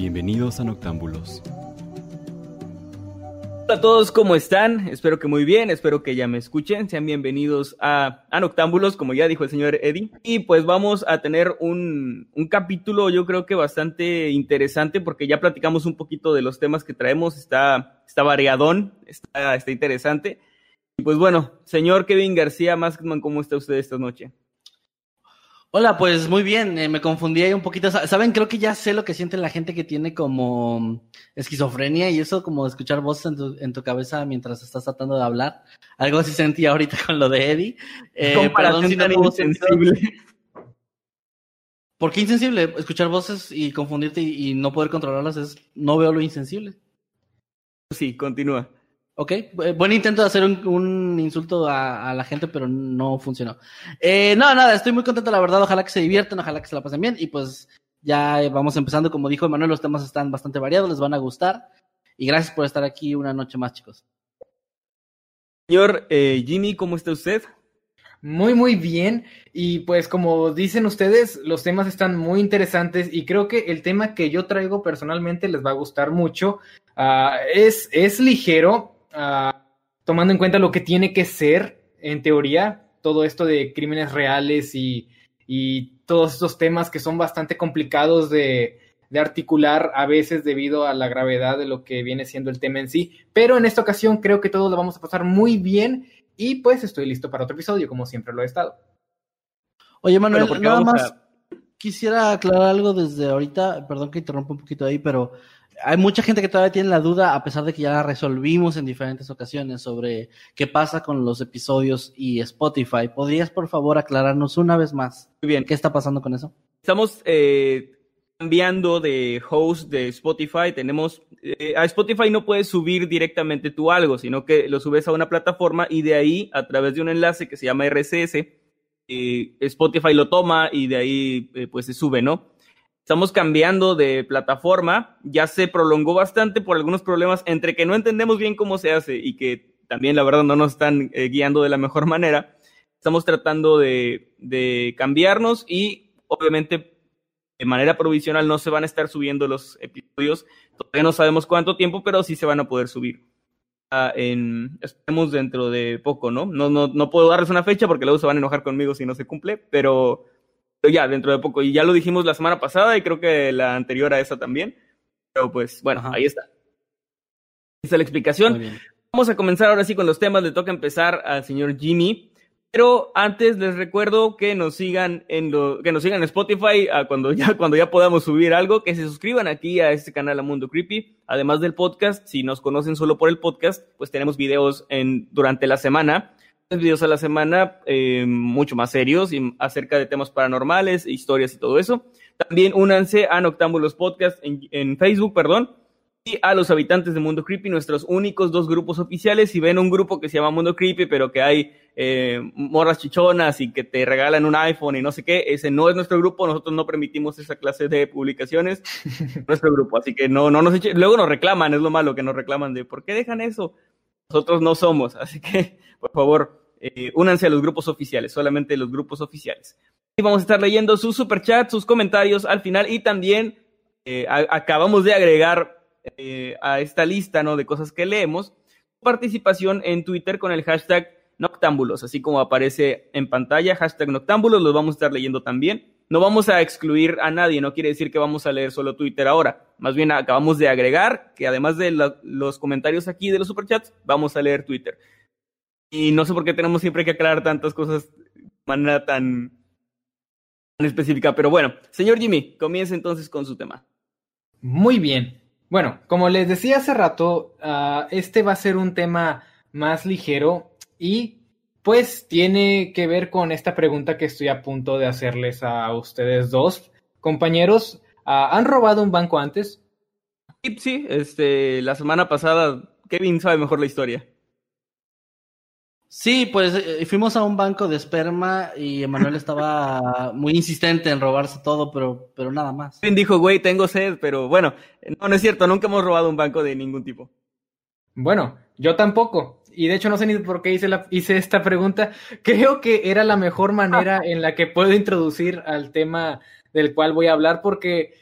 Bienvenidos a Noctámbulos. Hola a todos, ¿cómo están? Espero que muy bien, espero que ya me escuchen. Sean bienvenidos a, Noctámbulos, como ya dijo el señor Eddie. Y pues vamos a tener un, un, capítulo, yo creo que bastante interesante, porque ya platicamos un poquito de los temas que traemos. Está, está variadón, está, está interesante. Y pues bueno, señor Kevin García Maskman, ¿cómo está usted esta noche? Hola, pues muy bien, eh, me confundí ahí un poquito. Saben, creo que ya sé lo que siente la gente que tiene como esquizofrenia y eso como escuchar voces en tu, en tu cabeza mientras estás tratando de hablar. Algo así sentí ahorita con lo de Eddie. Eh, perdón si no insensible. ¿Por qué insensible? Escuchar voces y confundirte y, y no poder controlarlas es, no veo lo insensible. Sí, continúa. Ok, buen intento de hacer un, un insulto a, a, la gente, pero no funcionó. Eh, no, nada, estoy muy contento, la verdad. Ojalá que se diviertan, ojalá que se la pasen bien. Y pues ya vamos empezando. Como dijo Emanuel, los temas están bastante variados, les van a gustar. Y gracias por estar aquí una noche más, chicos. Señor eh, Jimmy, ¿cómo está usted? Muy, muy bien. Y pues como dicen ustedes, los temas están muy interesantes y creo que el tema que yo traigo personalmente les va a gustar mucho. Uh, es, es ligero, Uh, tomando en cuenta lo que tiene que ser, en teoría, todo esto de crímenes reales y, y todos estos temas que son bastante complicados de, de, articular a veces debido a la gravedad de lo que viene siendo el tema en sí. Pero en esta ocasión creo que todos lo vamos a pasar muy bien y pues estoy listo para otro episodio, como siempre lo he estado. Oye, Manuel, nada más a... quisiera aclarar algo desde ahorita, perdón que interrumpa un poquito ahí, pero hay mucha gente que todavía tiene la duda, a pesar de que ya la resolvimos en diferentes ocasiones, sobre qué pasa con los episodios y Spotify. ¿Podrías, por favor, aclararnos una vez más Muy bien. qué está pasando con eso? Estamos eh, cambiando de host de Spotify. Tenemos eh, a Spotify no puedes subir directamente tú algo, sino que lo subes a una plataforma y de ahí, a través de un enlace que se llama RSS, eh, Spotify lo toma y de ahí pues se sube, ¿no? Estamos cambiando de plataforma, ya se prolongó bastante por algunos problemas entre que no entendemos bien cómo se hace y que también la verdad no nos están eh, guiando de la mejor manera. Estamos tratando de, de, cambiarnos y obviamente de manera provisional no se van a estar subiendo los episodios. Todavía no sabemos cuánto tiempo, pero sí se van a poder subir. Uh, en, esperemos dentro de poco, ¿no? ¿no? No, no puedo darles una fecha porque luego se van a enojar conmigo si no se cumple, pero ya dentro de poco. Y ya lo dijimos la semana pasada y creo que la anterior a esa también. Pero pues bueno, Ajá. ahí está. Esa es la explicación. Vamos a comenzar ahora sí con los temas. Le toca empezar al señor Jimmy. Pero antes les recuerdo que nos sigan en lo, que nos sigan en Spotify a cuando ya cuando ya podamos subir algo, que se suscriban aquí a este canal a Mundo Creepy, además del podcast, si nos conocen solo por el podcast, pues tenemos videos en durante la semana videos a la semana, eh, mucho más serios y acerca de temas paranormales, historias y todo eso. También únanse a Noctámbulos Podcast en, en, Facebook, perdón, y a los habitantes de Mundo Creepy, nuestros únicos dos grupos oficiales. Si ven un grupo que se llama Mundo Creepy, pero que hay eh, morras chichonas y que te regalan un iPhone y no sé qué, ese no es nuestro grupo. Nosotros no permitimos esa clase de publicaciones. nuestro grupo, así que no, no nos echen. Luego nos reclaman, es lo malo que nos reclaman de por qué dejan eso. Nosotros no somos, así que por favor, eh, únanse a los grupos oficiales, solamente los grupos oficiales. Y vamos a estar leyendo sus superchats, sus comentarios al final y también eh, a, acabamos de agregar eh, a esta lista ¿no? de cosas que leemos participación en Twitter con el hashtag Noctámbulos, así como aparece en pantalla, hashtag Noctámbulos, los vamos a estar leyendo también. No vamos a excluir a nadie, no quiere decir que vamos a leer solo Twitter ahora. Más bien acabamos de agregar que además de los comentarios aquí de los superchats, vamos a leer Twitter. Y no sé por qué tenemos siempre que aclarar tantas cosas de manera tan, tan específica. Pero bueno, señor Jimmy, comience entonces con su tema. Muy bien. Bueno, como les decía hace rato, uh, este va a ser un tema más ligero y pues tiene que ver con esta pregunta que estoy a punto de hacerles a ustedes dos. Compañeros, ah, ¿han robado un banco antes? Sí, este, la semana pasada Kevin sabe mejor la historia. Sí, pues eh, fuimos a un banco de esperma y Emanuel estaba muy insistente en robarse todo, pero, pero nada más. Kevin dijo, güey, tengo sed, pero bueno, no, no es cierto, nunca hemos robado un banco de ningún tipo. Bueno, yo tampoco. Y de hecho no sé ni por qué hice, la, hice esta pregunta. Creo que era la mejor manera en la que puedo introducir al tema del cual voy a hablar porque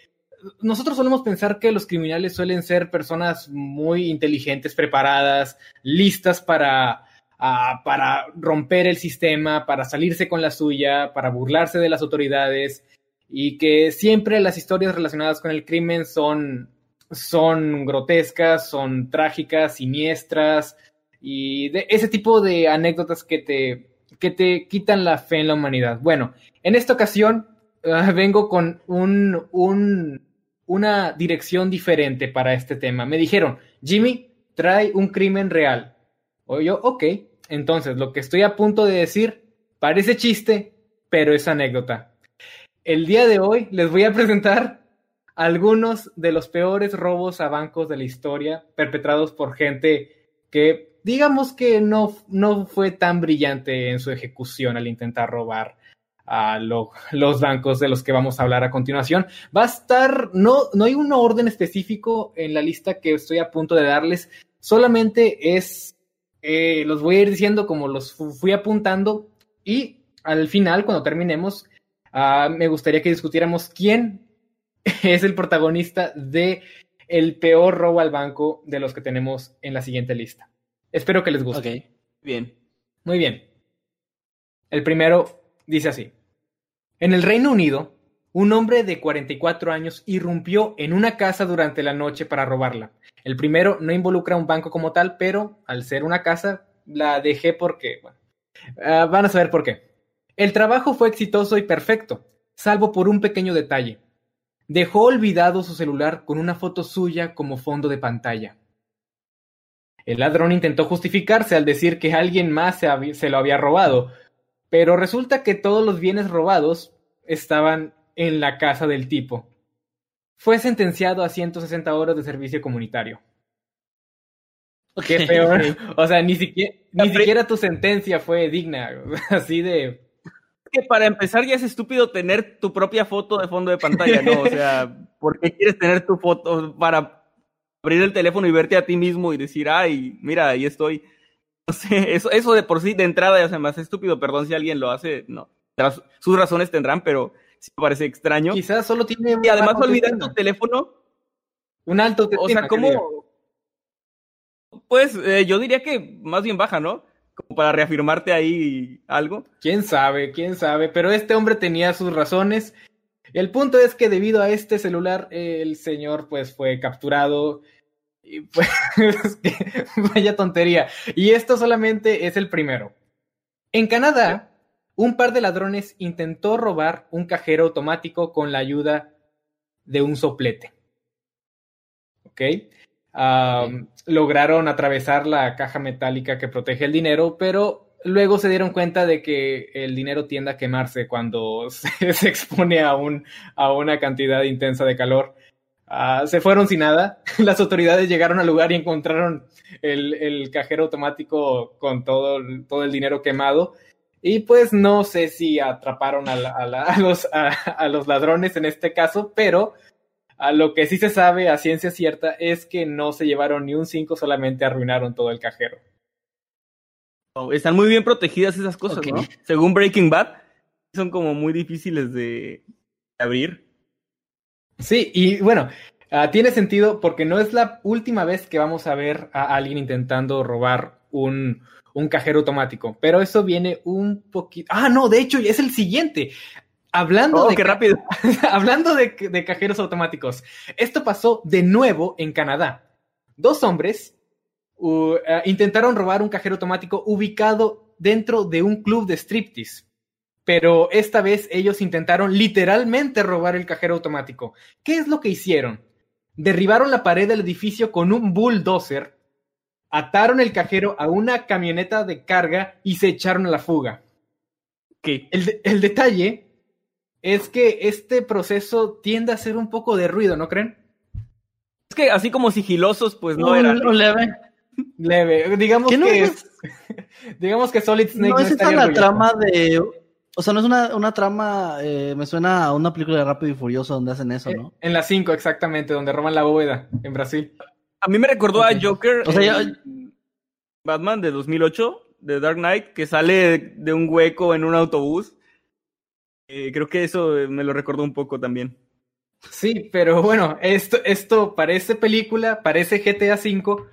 nosotros solemos pensar que los criminales suelen ser personas muy inteligentes, preparadas, listas para, uh, para romper el sistema, para salirse con la suya, para burlarse de las autoridades y que siempre las historias relacionadas con el crimen son, son grotescas, son trágicas, siniestras y de ese tipo de anécdotas que te, que te quitan la fe en la humanidad. Bueno, en esta ocasión uh, vengo con un, un una dirección diferente para este tema. Me dijeron, Jimmy, trae un crimen real. O yo, ok. Entonces, lo que estoy a punto de decir parece chiste, pero es anécdota. El día de hoy les voy a presentar algunos de los peores robos a bancos de la historia perpetrados por gente que digamos que no, no fue tan brillante en su ejecución al intentar robar a los bancos de los que vamos a hablar a continuación. Va a estar, no, no hay un orden específico en la lista que estoy a punto de darles, solamente es, eh, los voy a ir diciendo como los fui apuntando y al final, cuando terminemos, uh, me gustaría que discutiéramos quién es el protagonista de el peor robo al banco de los que tenemos en la siguiente lista. Espero que les guste. Ok, bien. Muy bien. El primero dice así. En el Reino Unido, un hombre de 44 años irrumpió en una casa durante la noche para robarla. El primero no involucra un banco como tal, pero al ser una casa, la dejé porque, ah, van a saber por qué. El trabajo fue exitoso y perfecto, salvo por un pequeño detalle. Dejó olvidado su celular con una foto suya como fondo de pantalla. El ladrón intentó justificarse al decir que alguien más se lo había robado, pero resulta que todos los bienes robados estaban en la casa del tipo. Fue sentenciado a 160 horas de servicio comunitario. Qué peor. O sea, ni siquiera, ni siquiera tu sentencia fue digna. Así de. Que para empezar ya es estúpido tener tu propia foto de fondo de pantalla, ¿no? O sea, ¿por qué quieres tener tu foto para abrir el teléfono y verte a ti mismo y decir, ay, mira, ahí estoy? eso, eso de por sí, de entrada, ya se me hace estúpido. Perdón si alguien lo hace, no. Sus razones tendrán, pero sí me parece extraño. Quizás solo tiene. Y además olvidar tu teléfono. Un alto O sea, ¿cómo? Pues eh, yo diría que más bien baja, ¿no? Como para reafirmarte ahí algo. Quién sabe, quién sabe. Pero este hombre tenía sus razones. El punto es que debido a este celular, el señor pues fue capturado y pues, vaya tontería. Y esto solamente es el primero. En Canadá, un par de ladrones intentó robar un cajero automático con la ayuda de un soplete. ¿Ok? Lograron atravesar la caja metálica que protege el dinero, pero luego se dieron cuenta de que el dinero tiende a quemarse cuando se, se expone a, un, a una cantidad intensa de calor. Ah, se fueron sin nada. Las autoridades llegaron al lugar y encontraron el, cajero automático con todo, todo, el dinero quemado. Y pues no sé si atraparon a, los, a, los, ladrones en este caso, pero a lo que sí se sabe a ciencia cierta es que no se llevaron ni un 5, solamente arruinaron todo el cajero. Oh, están muy bien protegidas esas cosas, ¿no? Según Breaking Bad, son como muy difíciles de abrir. Sí, y bueno, uh, tiene sentido porque no es la última vez que vamos a ver a alguien intentando robar un, un cajero automático, pero eso viene un poquito... Ah, no, de hecho es el siguiente. Hablando, oh, de, qué rápido. hablando de, de, cajeros automáticos, esto pasó de nuevo en Canadá. Dos hombres uh, uh, intentaron robar un cajero automático ubicado dentro de un club de striptease pero esta vez ellos intentaron literalmente robar el cajero automático. ¿Qué es lo que hicieron? Derribaron la pared del edificio con un bulldozer ataron el cajero a una camioneta de carga y se echaron a la fuga. ¿Qué? El, el detalle es que este proceso tiende a hacer un poco de ruido, ¿no creen? Es que así como sigilosos, pues no, eran. leve. Leve. Digamos que, es, digamos que Solid Snake no, es esa la trama de o sea, no es una, una trama, eh, me suena a una película de Rápido y Furioso donde hacen eso, ¿no? En la 5, exactamente, donde roban la bóveda en Brasil. A mí me recordó a Joker, o sea, Batman de 2008, de Dark Knight, que sale de un hueco en un autobús. Eh, creo que eso me lo recordó un poco también. Sí, pero bueno, esto, esto parece película, parece GTA V,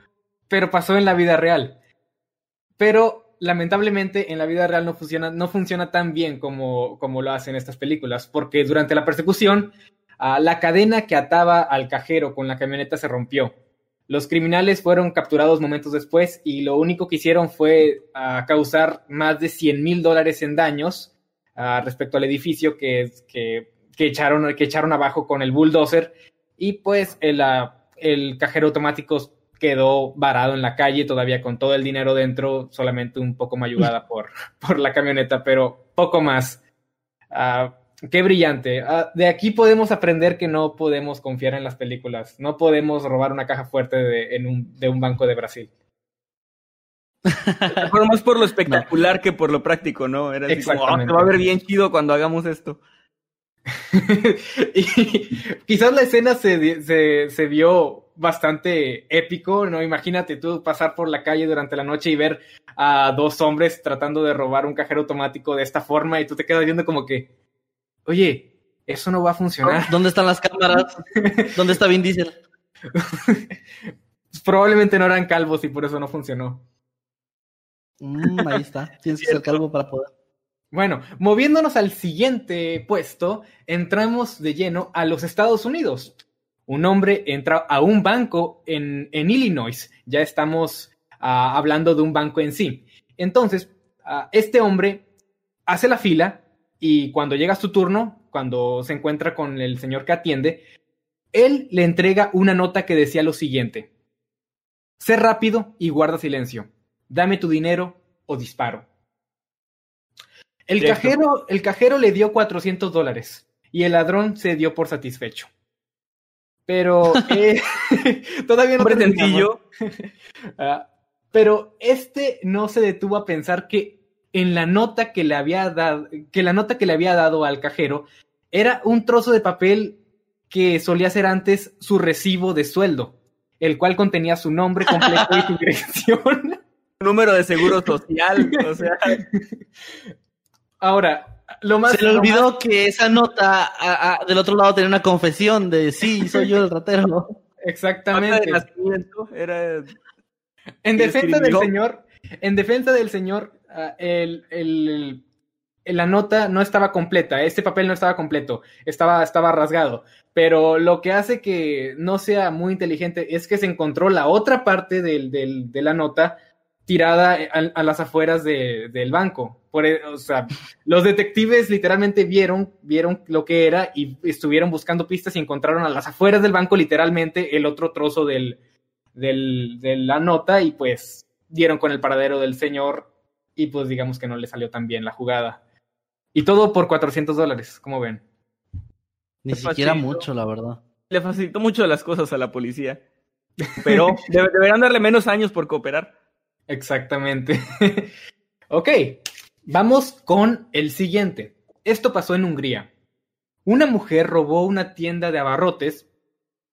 pero pasó en la vida real. Pero lamentablemente en la vida real no funciona, no funciona tan bien como, como lo hacen estas películas, porque durante la persecución, ah, la cadena que ataba al cajero con la camioneta se rompió. Los criminales fueron capturados momentos después y lo único que hicieron fue ah, causar más de 100 mil dólares en daños ah, respecto al edificio que, que, que, echaron, que echaron abajo con el bulldozer y pues el, el cajero automático quedó varado en la calle todavía con todo el dinero dentro, solamente un poco mayugada por, por la camioneta, pero poco más. Ah, qué brillante. Ah, de aquí podemos aprender que no podemos confiar en las películas. No podemos robar una caja fuerte de, en un, de un banco de Brasil. Fue más por lo espectacular que por lo práctico, ¿no? Era así como, oh, va a ver bien chido cuando hagamos esto. y quizás la escena se, se, se vio bastante épico, ¿no? Imagínate tú pasar por la calle durante la noche y ver a dos hombres tratando de robar un cajero automático de esta forma y tú te quedas viendo como que, oye, eso no va a funcionar. ¿Dónde están las cámaras? ¿Dónde está Vin Diesel? Probablemente no eran calvos y por eso no funcionó. Mm, ahí está, tienes que ser calvo para poder. Bueno, moviéndonos al siguiente puesto, entramos de lleno a los Estados Unidos un hombre entra a un banco en, Illinois. Ya estamos ah, hablando de un banco en sí. Entonces, ah, este hombre hace la fila y cuando llega su turno, cuando se encuentra con el señor que atiende, él le entrega una nota que decía lo siguiente. Sé rápido y guarda silencio. Dame tu dinero o disparo. El cajero, el cajero le dio 400 dólares y el ladrón se dio por satisfecho. Pero eh, todavía no sencillo. Ah, pero este no se detuvo a pensar que en la nota que le había dado, que la nota que le había dado al cajero era un trozo de papel que solía ser antes su recibo de sueldo, el cual contenía su nombre completo y su dirección. Número de seguro social, o sea. Ahora, se le olvidó que esa nota del otro lado tenía una confesión de sí, soy yo el ratero. Exactamente. En defensa del señor, en defensa del señor, ah, el, la nota no estaba completa, este papel no estaba completo, estaba, estaba rasgado. Pero lo que hace que no sea muy inteligente es que se encontró la otra parte de la nota tirada a, las afueras del banco. Por, e, o sea, los detectives literalmente vieron, vieron lo que era y estuvieron buscando pistas y encontraron a las afueras del banco literalmente el otro trozo del, del, de la nota y pues dieron con el paradero del señor y pues digamos que no le salió tan bien la jugada. Y todo por 400 dólares, como ven. Ni siquiera mucho, la verdad. Le facilitó mucho las cosas a la policía. Pero deberán darle menos años por cooperar. Exactamente. ok, vamos con el siguiente. Esto pasó en Hungría. Una mujer robó una tienda de abarrotes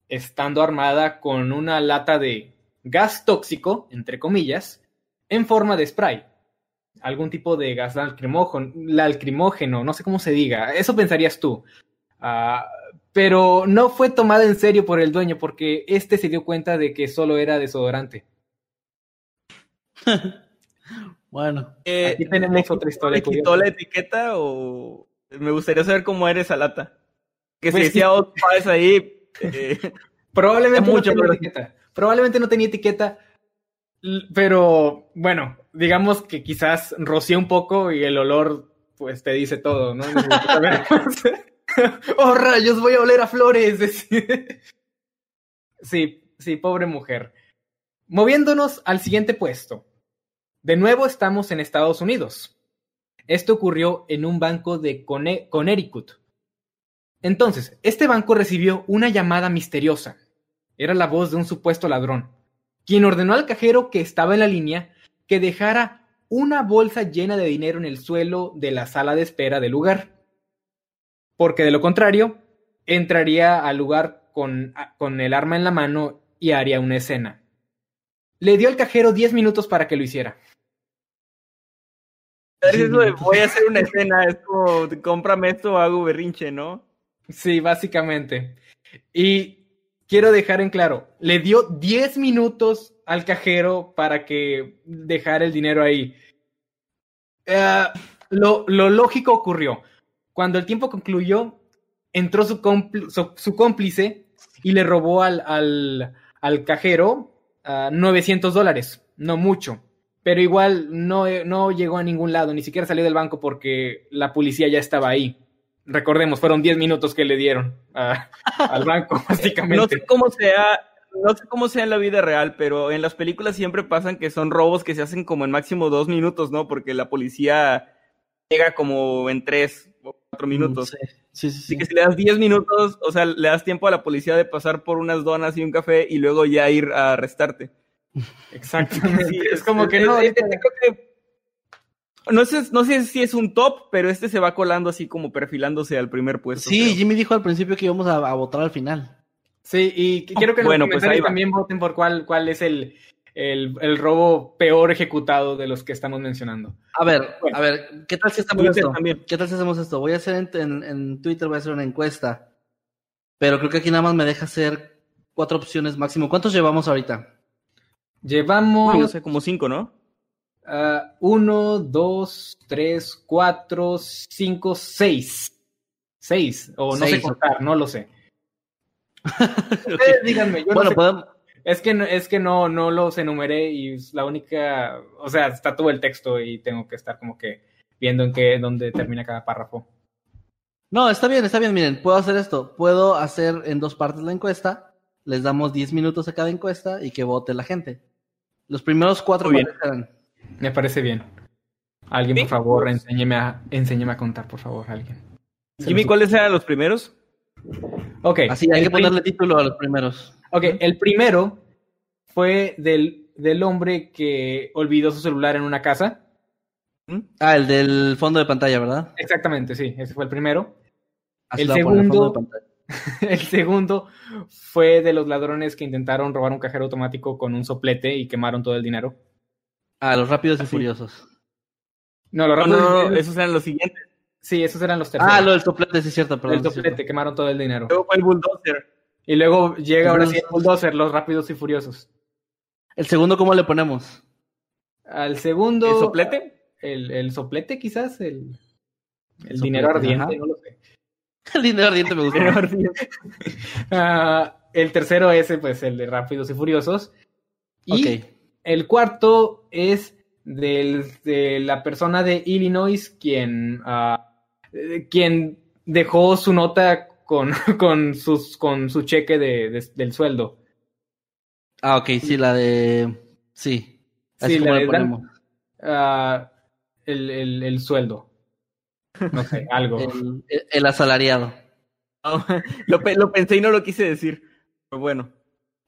estando armada con una lata de gas tóxico, entre comillas, en forma de spray. Algún tipo de gas lacrimógeno, no sé cómo se diga. Eso pensarías tú. Ah, pero no fue tomada en serio por el dueño porque este se dio cuenta de que solo era desodorante. bueno. Eh, aquí tenemos otra historia. ¿Te quitó la etiqueta o me gustaría saber cómo era esa lata? Que si pues decía ahí. Eh, probablemente no tenía etiqueta. Probablemente no tenía etiqueta. Pero bueno, digamos que quizás roció un poco y el olor pues te dice todo, ¿no? oh rayos, voy a oler a flores. sí, sí, pobre mujer. moviéndonos al siguiente puesto. De nuevo estamos en Estados Unidos. Esto ocurrió en un banco de Connecticut. Entonces, este banco recibió una llamada misteriosa. Era la voz de un supuesto ladrón, quien ordenó al cajero que estaba en la línea que dejara una bolsa llena de dinero en el suelo de la sala de espera del lugar. Porque de lo contrario, entraría al lugar con, con el arma en la mano y haría una escena. Le dio al cajero 10 minutos para que lo hiciera. voy a hacer una escena, es como, cómprame esto o hago berrinche, ¿no? Sí, básicamente. Y quiero dejar en claro, le dio 10 minutos al cajero para que dejara el dinero ahí. Eh, lo, lógico ocurrió. Cuando el tiempo concluyó, entró su, cómplice y le robó al, al, cajero 900 ah, dólares. No mucho. Pero igual no, no llegó a ningún lado, ni siquiera salió del banco porque la policía ya estaba ahí. Recordemos, fueron 10 minutos que le dieron al banco, básicamente. No sé cómo sea, no sé cómo sea en la vida real, pero en las películas siempre pasan que son robos que se hacen como en máximo dos minutos, ¿no? Porque la policía llega como en tres o cuatro minutos. Sí, sí, sí. Así que si le das 10 minutos, o sea, le das tiempo a la policía de pasar por unas donas y un café y luego ya ir a arrestarte. Exactamente. es como que no. No sé, no sé si es un top, pero este se va colando así como perfilándose al primer puesto. Sí, Jimmy dijo al principio que íbamos a, votar al final. Sí, y quiero que en bueno, pues también voten por cuál, cuál es el, el, el, robo peor ejecutado de los que estamos mencionando. A ver, a ver, ¿qué tal si hacemos esto? ¿Qué tal si hacemos esto? Voy a hacer en, en, Twitter, voy a hacer una encuesta, pero creo que aquí nada más me deja hacer cuatro opciones máximo. ¿Cuántos llevamos ahorita? Llevamos. No sé, como cinco, ¿no? Uh, uno, dos, tres, cuatro, cinco, seis. Seis. O no sé contar, no lo sé. díganme, yo no sé. Es que, no, es que no, no los enumeré y es la única. O sea, está todo el texto y tengo que estar como que viendo en qué, dónde termina cada párrafo. No, está bien, está bien. Miren, puedo hacer esto. Puedo hacer en dos partes la encuesta. Les damos 10 minutos a cada encuesta y que vote la gente. Los primeros cuatro bien. Me parece bien. Alguien, por favor, enséñeme a, enséñeme a contar, por favor, alguien. Jimmy, ¿cuáles eran los primeros? Ok. Así, hay que ponerle título a los primeros. Ok, el primero fue del, del hombre que olvidó su celular en una casa. ¿Mm? Ah, el del fondo de pantalla, ¿verdad? Exactamente, sí, ese fue el primero. el segundo, el segundo fue de los ladrones que intentaron robar un cajero automático con un soplete y quemaron todo el dinero. Ah, los rápidos y furiosos. No, los rápidos no, no, esos eran los siguientes. Sí, esos eran los terceros. Ah, lo del soplete, sí es cierto, perdón. El soplete, quemaron todo el dinero. Luego fue el bulldozer. Y luego llega ahora sí el bulldozer, los rápidos y furiosos. ¿El segundo cómo le ponemos? Al segundo. ¿El soplete? El, el soplete, quizás, el, el, dinero ardiente, no lo sé. El dinero ardiente me gusta. uh, el tercero ese, pues el de Rápidos y Furiosos. Y el cuarto es del, de la persona de Illinois quien, uh, quien dejó su nota con, con, sus, con su cheque de, del sueldo. Ah, ok, sí, la de... Sí. Así sí, la de ponemos. Uh, el, el, el sueldo. No sé, algo. El, asalariado. lo, lo, pensé y no lo quise decir. Pero bueno.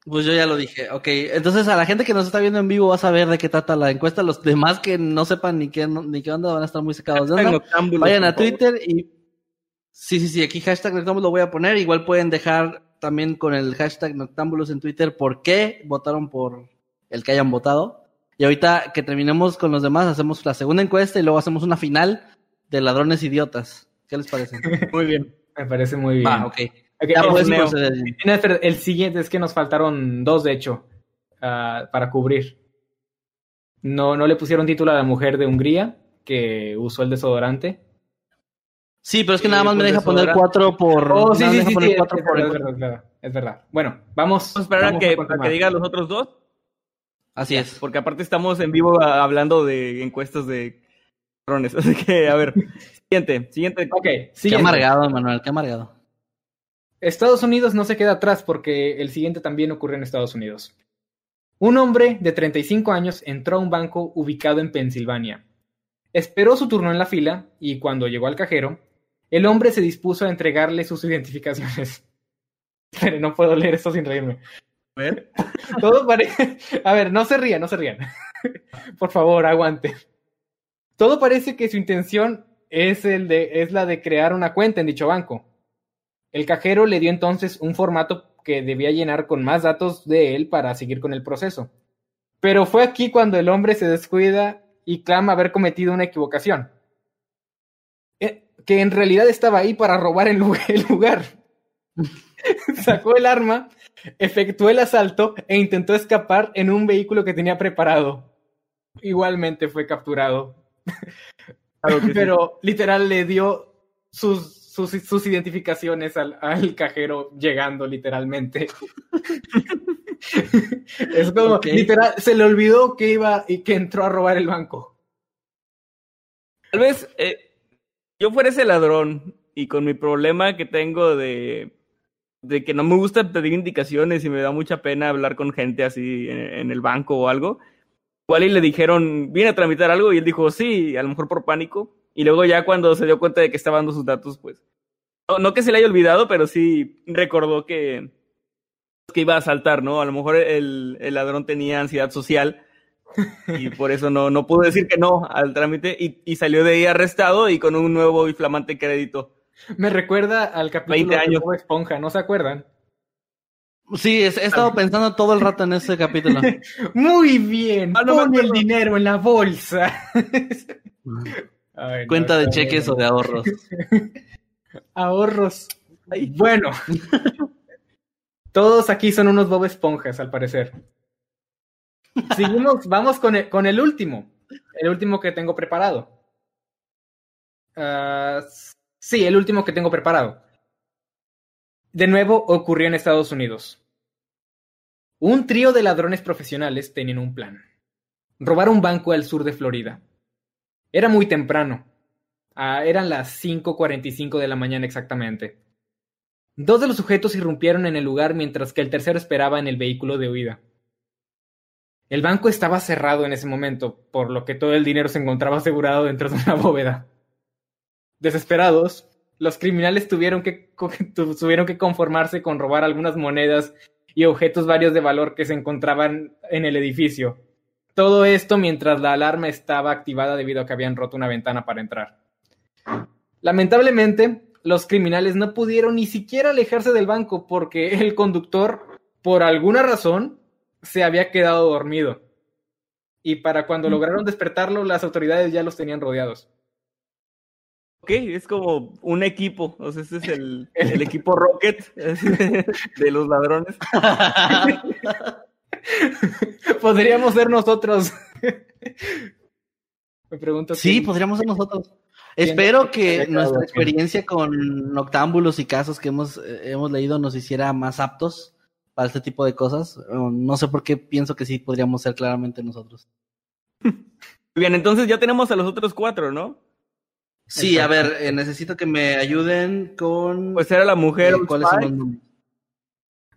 Pues yo ya lo dije. Ok, entonces a la gente que nos está viendo en vivo va a saber de qué trata la encuesta. Los demás que no sepan ni qué, ni qué onda van a estar muy secados de onda. Vayan a Twitter y... Sí, sí, sí, aquí hashtag Noctámbulos lo voy a poner. Igual pueden dejar también con el hashtag Noctámbulos en Twitter por qué votaron por el que hayan votado. Y ahorita que terminemos con los demás, hacemos la segunda encuesta y luego hacemos una final de ladrones idiotas. ¿Qué les parece? muy bien. Me parece muy bien. Ah, ok. El siguiente es que nos faltaron dos, de hecho, uh, para cubrir. No, no le pusieron título a la mujer de Hungría que usó el desodorante. Sí, pero es que nada más me deja poner cuatro por. Oh, sí, sí, sí, sí, es, verdad, es, verdad, Bueno, vamos. Vamos a esperar a que, a que diga los otros dos. Así es. Porque aparte estamos en vivo hablando de encuestas de Así que, a ver, siguiente, siguiente. Ok, siguiente. Qué amargado, Manuel, qué amargado. Estados Unidos no se queda atrás porque el siguiente también ocurre en Estados Unidos. Un hombre de 35 años entró a un banco ubicado en Pensilvania. Esperó su turno en la fila y cuando llegó al cajero, el hombre se dispuso a entregarle sus identificaciones. no puedo leer esto sin reírme. A ver. Todo parece. A ver, no se rían, no se rían. Por favor, aguante. Todo parece que su intención es, el de, es la de crear una cuenta en dicho banco. El cajero le dio entonces un formato que debía llenar con más datos de él para seguir con el proceso. Pero fue aquí cuando el hombre se descuida y clama haber cometido una equivocación. Eh, que en realidad estaba ahí para robar el lugar. Sacó el arma, efectuó el asalto e intentó escapar en un vehículo que tenía preparado. Igualmente fue capturado. Pero literal le dio sus, sus, identificaciones al, cajero llegando literalmente. es como, literal, se le olvidó que iba y que entró a robar el banco. Tal vez eh, yo fuera ese ladrón y con mi problema que tengo de de que no me gusta pedir indicaciones y me da mucha pena hablar con gente así en, el banco o algo. Igual y le dijeron, viene a tramitar algo y él dijo, sí, a lo mejor por pánico. Y luego ya cuando se dio cuenta de que estaba dando sus datos, pues, no, no que se le haya olvidado, pero sí recordó que, que iba a saltar, ¿no? A lo mejor el, el ladrón tenía ansiedad social y por eso no, no pudo decir que no al trámite y, y salió de ahí arrestado y con un nuevo y flamante crédito. Me recuerda al capítulo de Bob Esponja, ¿no se acuerdan? Sí, he, estado pensando todo el rato en ese capítulo. Muy bien, ah, pon el dinero en la bolsa. Cuenta de cheques o de ahorros. ahorros. Bueno, todos aquí son unos Bob Esponjas, al parecer. Seguimos, vamos con el, con el último. El último que tengo preparado. Uh, Sí, el último que tengo preparado. De nuevo ocurrió en Estados Unidos. Un trío de ladrones profesionales tenían un plan. Robar un banco al sur de Florida. Era muy temprano. Ah, eran las 5.45 de la mañana exactamente. Dos de los sujetos irrumpieron en el lugar mientras que el tercero esperaba en el vehículo de huida. El banco estaba cerrado en ese momento, por lo que todo el dinero se encontraba asegurado dentro de una bóveda. Desesperados, los criminales tuvieron que, tuvieron que conformarse con robar algunas monedas y objetos varios de valor que se encontraban en el edificio. Todo esto mientras la alarma estaba activada debido a que habían roto una ventana para entrar. Lamentablemente, los criminales no pudieron ni siquiera alejarse del banco porque el conductor, por alguna razón, se había quedado dormido. Y para cuando lograron despertarlo, las autoridades ya los tenían rodeados. Ok, es como un equipo, o sea, este es el, el equipo Rocket de los ladrones. Podríamos ser nosotros. Me pregunto. Sí, podríamos ser nosotros. Espero que nuestra experiencia con noctámbulos y casos que hemos, eh, hemos leído nos hiciera más aptos para este tipo de cosas. No sé por qué pienso que sí podríamos ser claramente nosotros. Bien, entonces ya tenemos a los otros cuatro, ¿no? Sí, a ver, eh, necesito que me ayuden con. Pues era la mujer eh, ¿cuáles Spice. Son los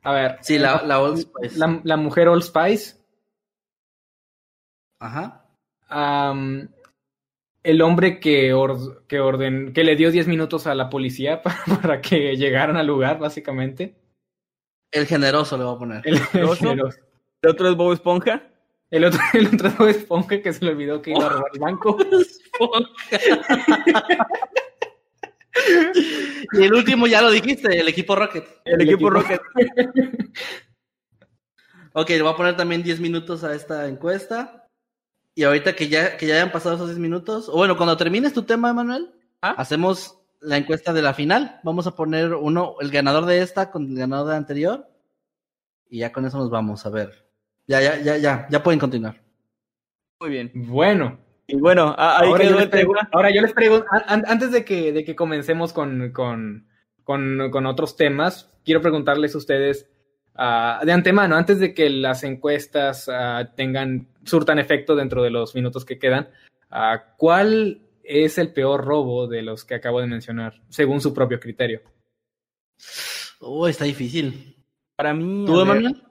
a ver. Sí, la, la Old Spice. La, mujer Old Spice. Ajá. el hombre que, que, orden que le dio 10 minutos a la policía para, que llegaran al lugar, básicamente. El generoso le voy a poner. El, generoso. ¿El otro es Bob Esponja? El otro, el otro es Esponja que se le olvidó que iba a robar el banco. Y el último ya lo dijiste, el equipo Rocket. El, equipo, Rocket. ok, le voy a poner también 10 minutos a esta encuesta. Y ahorita que ya, que ya hayan pasado esos 10 minutos, o bueno, cuando termines tu tema, Emanuel, ¿Ah? hacemos la encuesta de la final. Vamos a poner uno, el ganador de esta con el ganador de la anterior. Y ya con eso nos vamos a ver. Ya, ya, ya, ya, ya pueden continuar. Muy bien. Bueno. Y bueno, ahí ahora, yo les pregunto, ahora yo les pregunto, antes de que, de que comencemos con, con, con, otros temas, quiero preguntarles a ustedes uh, de antemano, antes de que las encuestas uh, tengan, surtan efecto dentro de los minutos que quedan, uh, ¿cuál es el peor robo de los que acabo de mencionar, según su propio criterio? Oh, está difícil. Para mí. ¿Tú, Emanuel?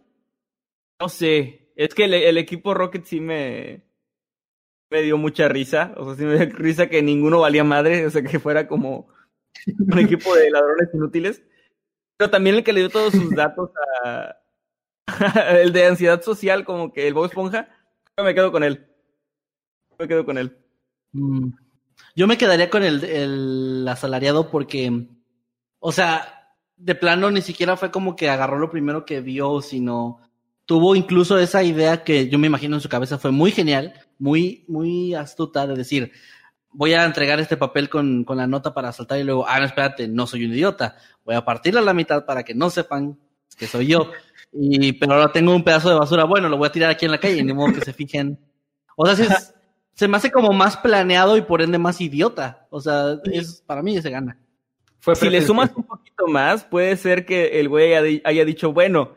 No sé. Es que el, equipo Rocket sí me, me dio mucha risa. O sea, sí me dio risa que ninguno valía madre. O sea, que fuera como un equipo de ladrones inútiles. Pero también el que le dio todos sus datos a. el de ansiedad social, como que el Bob Esponja. Yo me quedo con él. Me quedo con él. Mm. Yo me quedaría con el, el asalariado porque. O sea, de plano ni siquiera fue como que agarró lo primero que vio, sino tuvo incluso esa idea que yo me imagino en su cabeza fue muy genial, muy, muy astuta de decir, voy a entregar este papel con, con la nota para saltar y luego, ah, no, espérate, no soy un idiota, voy a partirla a la mitad para que no sepan que soy yo. Y, pero ahora tengo un pedazo de basura, bueno, lo voy a tirar aquí en la calle, ni modo que se fijen. O sea, se me hace como más planeado y por ende más idiota. O sea, es, para mí se gana. si le sumas un poquito más, puede ser que el güey haya dicho, bueno,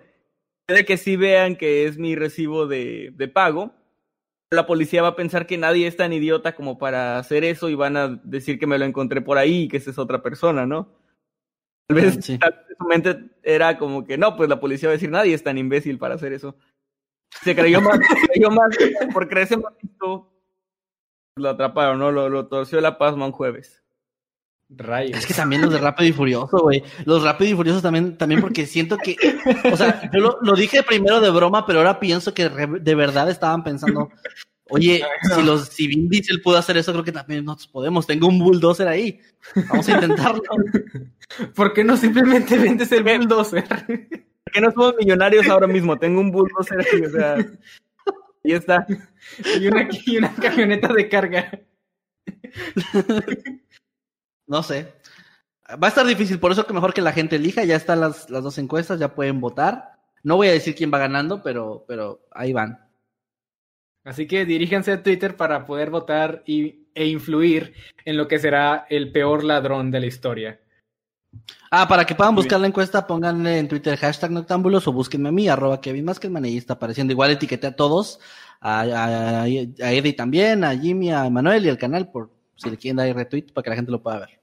de que sí vean que es mi recibo de, de pago, la policía va a pensar que nadie es tan idiota como para hacer eso y van a decir que me lo encontré por ahí y que esa es otra persona, ¿no? Tal vez sí. su mente era como que no, pues la policía va a decir nadie es tan imbécil para hacer eso. Se creyó más, se creyó más por creerse más lo atraparon, ¿no? Lo, lo torció la pasma un jueves. Es que también los de Rápido y Furioso, güey. Los Rápido y Furiosos también, también porque siento que, o sea, yo lo, dije primero de broma, pero ahora pienso que de verdad estaban pensando, oye, si los, si Vin Diesel pudo hacer eso, creo que también nosotros podemos. Tengo un bulldozer ahí. Vamos a intentarlo. ¿Por qué no simplemente vendes el bulldozer? ¿Por qué no somos millonarios ahora mismo? Tengo un bulldozer aquí, o sea, ahí está. Y una, y una camioneta de carga. No sé. Va a estar difícil, por eso que mejor que la gente elija. Ya están las, las dos encuestas, ya pueden votar. No voy a decir quién va ganando, pero, pero ahí van. Así que diríjanse a Twitter para poder votar y, e influir en lo que será el peor ladrón de la historia. Ah, para que puedan buscar la encuesta, pónganle en Twitter hashtag noctámbulos o búsquenme a mí, arroba Kevin Maskelman, ahí está apareciendo. Igual etiquete a todos, a, a, a, Eddie también, a Jimmy, a Manuel y al canal, por si le quieren dar retweet para que la gente lo pueda ver.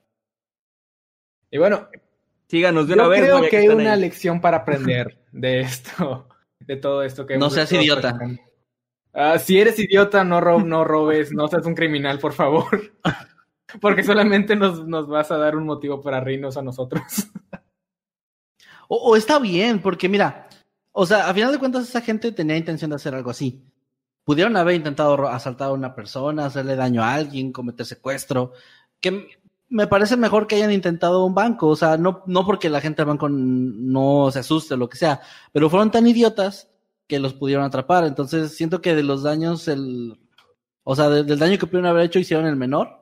Y bueno, síganos de una vez. Creo que hay una lección para aprender de esto, de todo esto que. No seas idiota. Uh, si eres idiota, no, no robes, no seas un criminal, por favor. Porque solamente nos, nos, vas a dar un motivo para reírnos a nosotros. o, o, está bien, porque mira, o sea, a final de cuentas esa gente tenía intención de hacer algo así. Pudieron haber intentado asaltar a una persona, hacerle daño a alguien, cometer secuestro, que me parece mejor que hayan intentado un banco, o sea, no, no porque la gente del banco no se asuste o lo que sea, pero fueron tan idiotas que los pudieron atrapar. Entonces, siento que de los daños, el, o sea, del daño que pudieron haber hecho, hicieron el menor.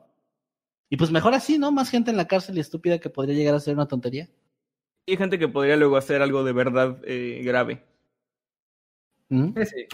Y pues mejor así, ¿no? Más gente en la cárcel y estúpida que podría llegar a ser una tontería. hay gente que podría luego hacer algo de verdad eh, grave. ¿Mm? Sí.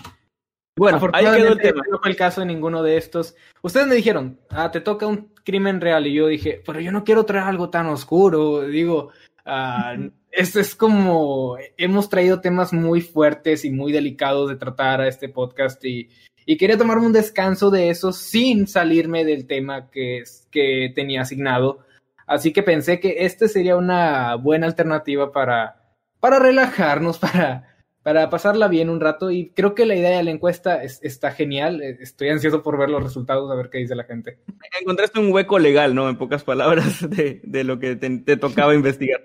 Bueno, ahí quedó el tema. No fue el caso de ninguno de estos. Ustedes me dijeron, ah, te toca un crimen real. Y yo dije, pero yo no quiero traer algo tan oscuro. Digo, ah, esto es como. Hemos traído temas muy fuertes y muy delicados de tratar a este podcast. Y, y quería tomarme un descanso de eso sin salirme del tema que, que tenía asignado. Así que pensé que este sería una buena alternativa para, para relajarnos, para para pasarla bien un rato y creo que la idea de la encuesta está genial. Eh, estoy ansioso por ver los resultados, a ver qué dice la gente. Encontraste un hueco legal, ¿no? En pocas palabras, de, de lo que te, tocaba investigar.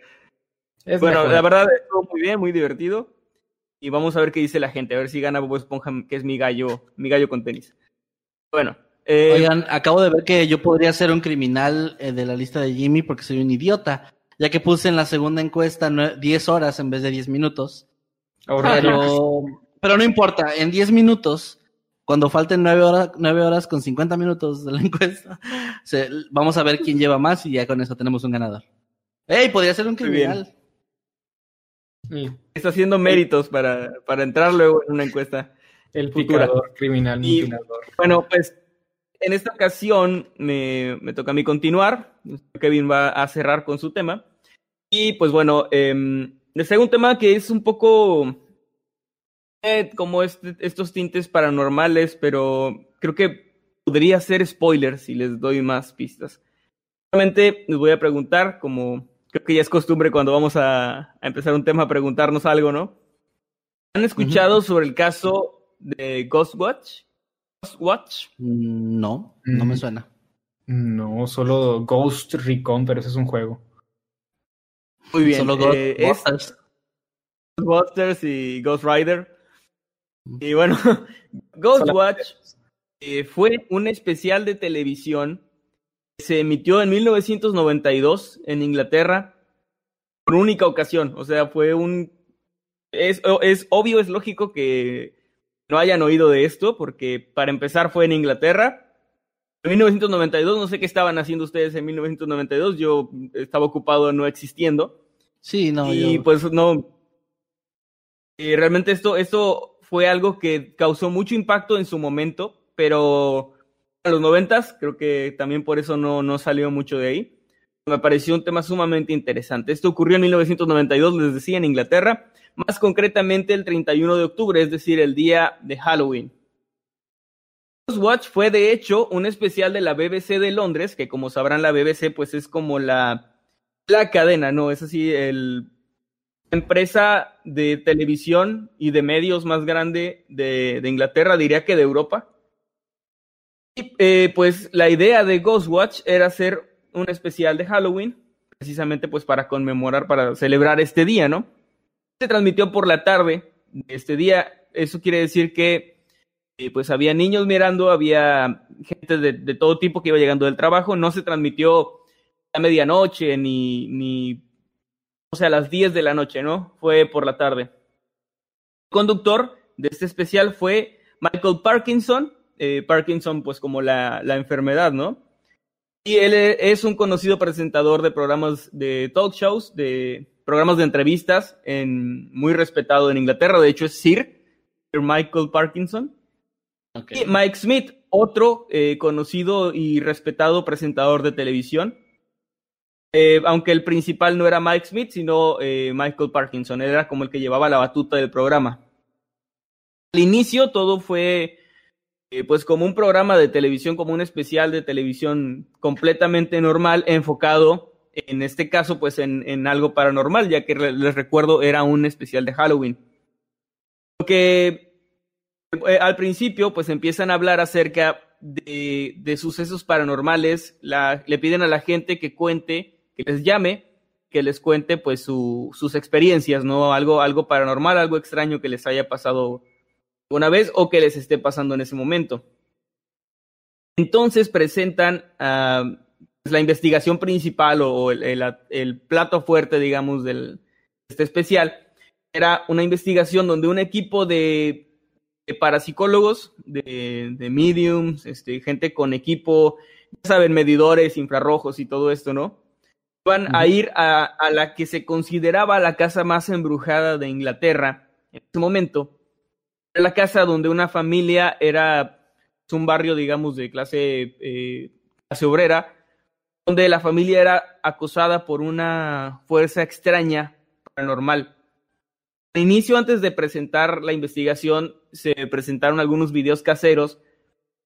bueno, la verdad estuvo muy bien, muy divertido. Y vamos a ver qué dice la gente, a ver si gana Bob Esponja, que es mi gallo, mi gallo con tenis. Bueno. Eh... Oigan, acabo de ver que yo podría ser un criminal eh, de la lista de Jimmy porque soy un idiota, ya que puse en la segunda encuesta 10 horas en vez de 10 minutos. Pero, pero no importa, en 10 minutos, cuando falten 9 horas, 9 horas con 50 minutos de la encuesta, vamos a ver quién lleva más y ya con eso tenemos un ganador. ¡Ey! Podría ser un criminal. Está haciendo méritos para, para entrar luego en una encuesta. El picador criminal. bueno, pues en esta ocasión me, me, toca a mí continuar. Kevin va a cerrar con su tema. Y pues bueno, eh, les traigo un tema que es un poco eh, como este, estos tintes paranormales, pero creo que podría ser spoiler si les doy más pistas. Solamente les voy a preguntar, como creo que ya es costumbre cuando vamos a, empezar un tema, preguntarnos algo, ¿no? ¿Han escuchado sobre el caso de Ghostwatch? Ghostwatch? Mm, no, no me mm. suena. No, solo Ghost Recon, pero ese es un juego. Muy bien. Solo Ghostbusters. Ghostbusters y Ghost Rider. Y bueno, Ghostwatch eh, fue un especial de televisión que se emitió en 1992 en Inglaterra por única ocasión. O sea, fue un... Es, es obvio, es lógico que no hayan oído de esto, porque para empezar fue en Inglaterra. En 1992, no sé qué estaban haciendo ustedes en 1992, yo estaba ocupado no existiendo. Sí, no. Y pues no. Y realmente esto, esto fue algo que causó mucho impacto en su momento, pero a los noventas, creo que también por eso no, no salió mucho de ahí. Me pareció un tema sumamente interesante. Esto ocurrió en 1992, les decía, en Inglaterra, más concretamente el 31 de octubre, es decir, el día de Halloween. Watch fue de hecho un especial de la BBC de Londres, que como sabrán la BBC pues es como la, la cadena, ¿no? Es así, el empresa de televisión y de medios más grande de, Inglaterra, diría que de Europa. Y eh, pues la idea de Ghostwatch era hacer un especial de Halloween, precisamente pues para conmemorar, para celebrar este día, ¿no? Se transmitió por la tarde de este día, eso quiere decir que eh, pues había niños mirando, había gente de, todo tipo que iba llegando del trabajo, no se transmitió a medianoche ni, o sea, a las 10 de la noche, ¿no? Fue por la tarde. El conductor de este especial fue Michael Parkinson, eh, Parkinson pues como la, enfermedad, ¿no? Y él es un conocido presentador de programas de talk shows, de programas de entrevistas, en, muy respetado en Inglaterra, de hecho es Sir, Sir Michael Parkinson. Mike Smith, otro eh, conocido y respetado presentador de televisión, eh, aunque el principal no era Mike Smith, sino eh, Michael Parkinson, era como el que llevaba la batuta del programa. Al inicio todo fue pues como un programa de televisión, como un especial de televisión completamente normal, enfocado en este caso pues en, algo paranormal, ya que les recuerdo era un especial de Halloween. Porque al principio pues empiezan a hablar acerca de, sucesos paranormales, le piden a la gente que cuente que les llame, que les cuente pues su, sus experiencias, ¿no? Algo, algo paranormal, algo extraño que les haya pasado una vez o que les esté pasando en ese momento. Entonces presentan uh, la investigación principal o el, plato fuerte, digamos, del este especial. Era una investigación donde un equipo de parapsicólogos, de, de mediums, este, gente con equipo, ya saben, medidores infrarrojos y todo esto, ¿no? Van a ir a, la que se consideraba la casa más embrujada de Inglaterra en ese momento. La casa donde una familia era un barrio, digamos, de clase, eh, clase obrera, donde la familia era acosada por una fuerza extraña, paranormal. Al inicio, antes de presentar la investigación, se presentaron algunos videos caseros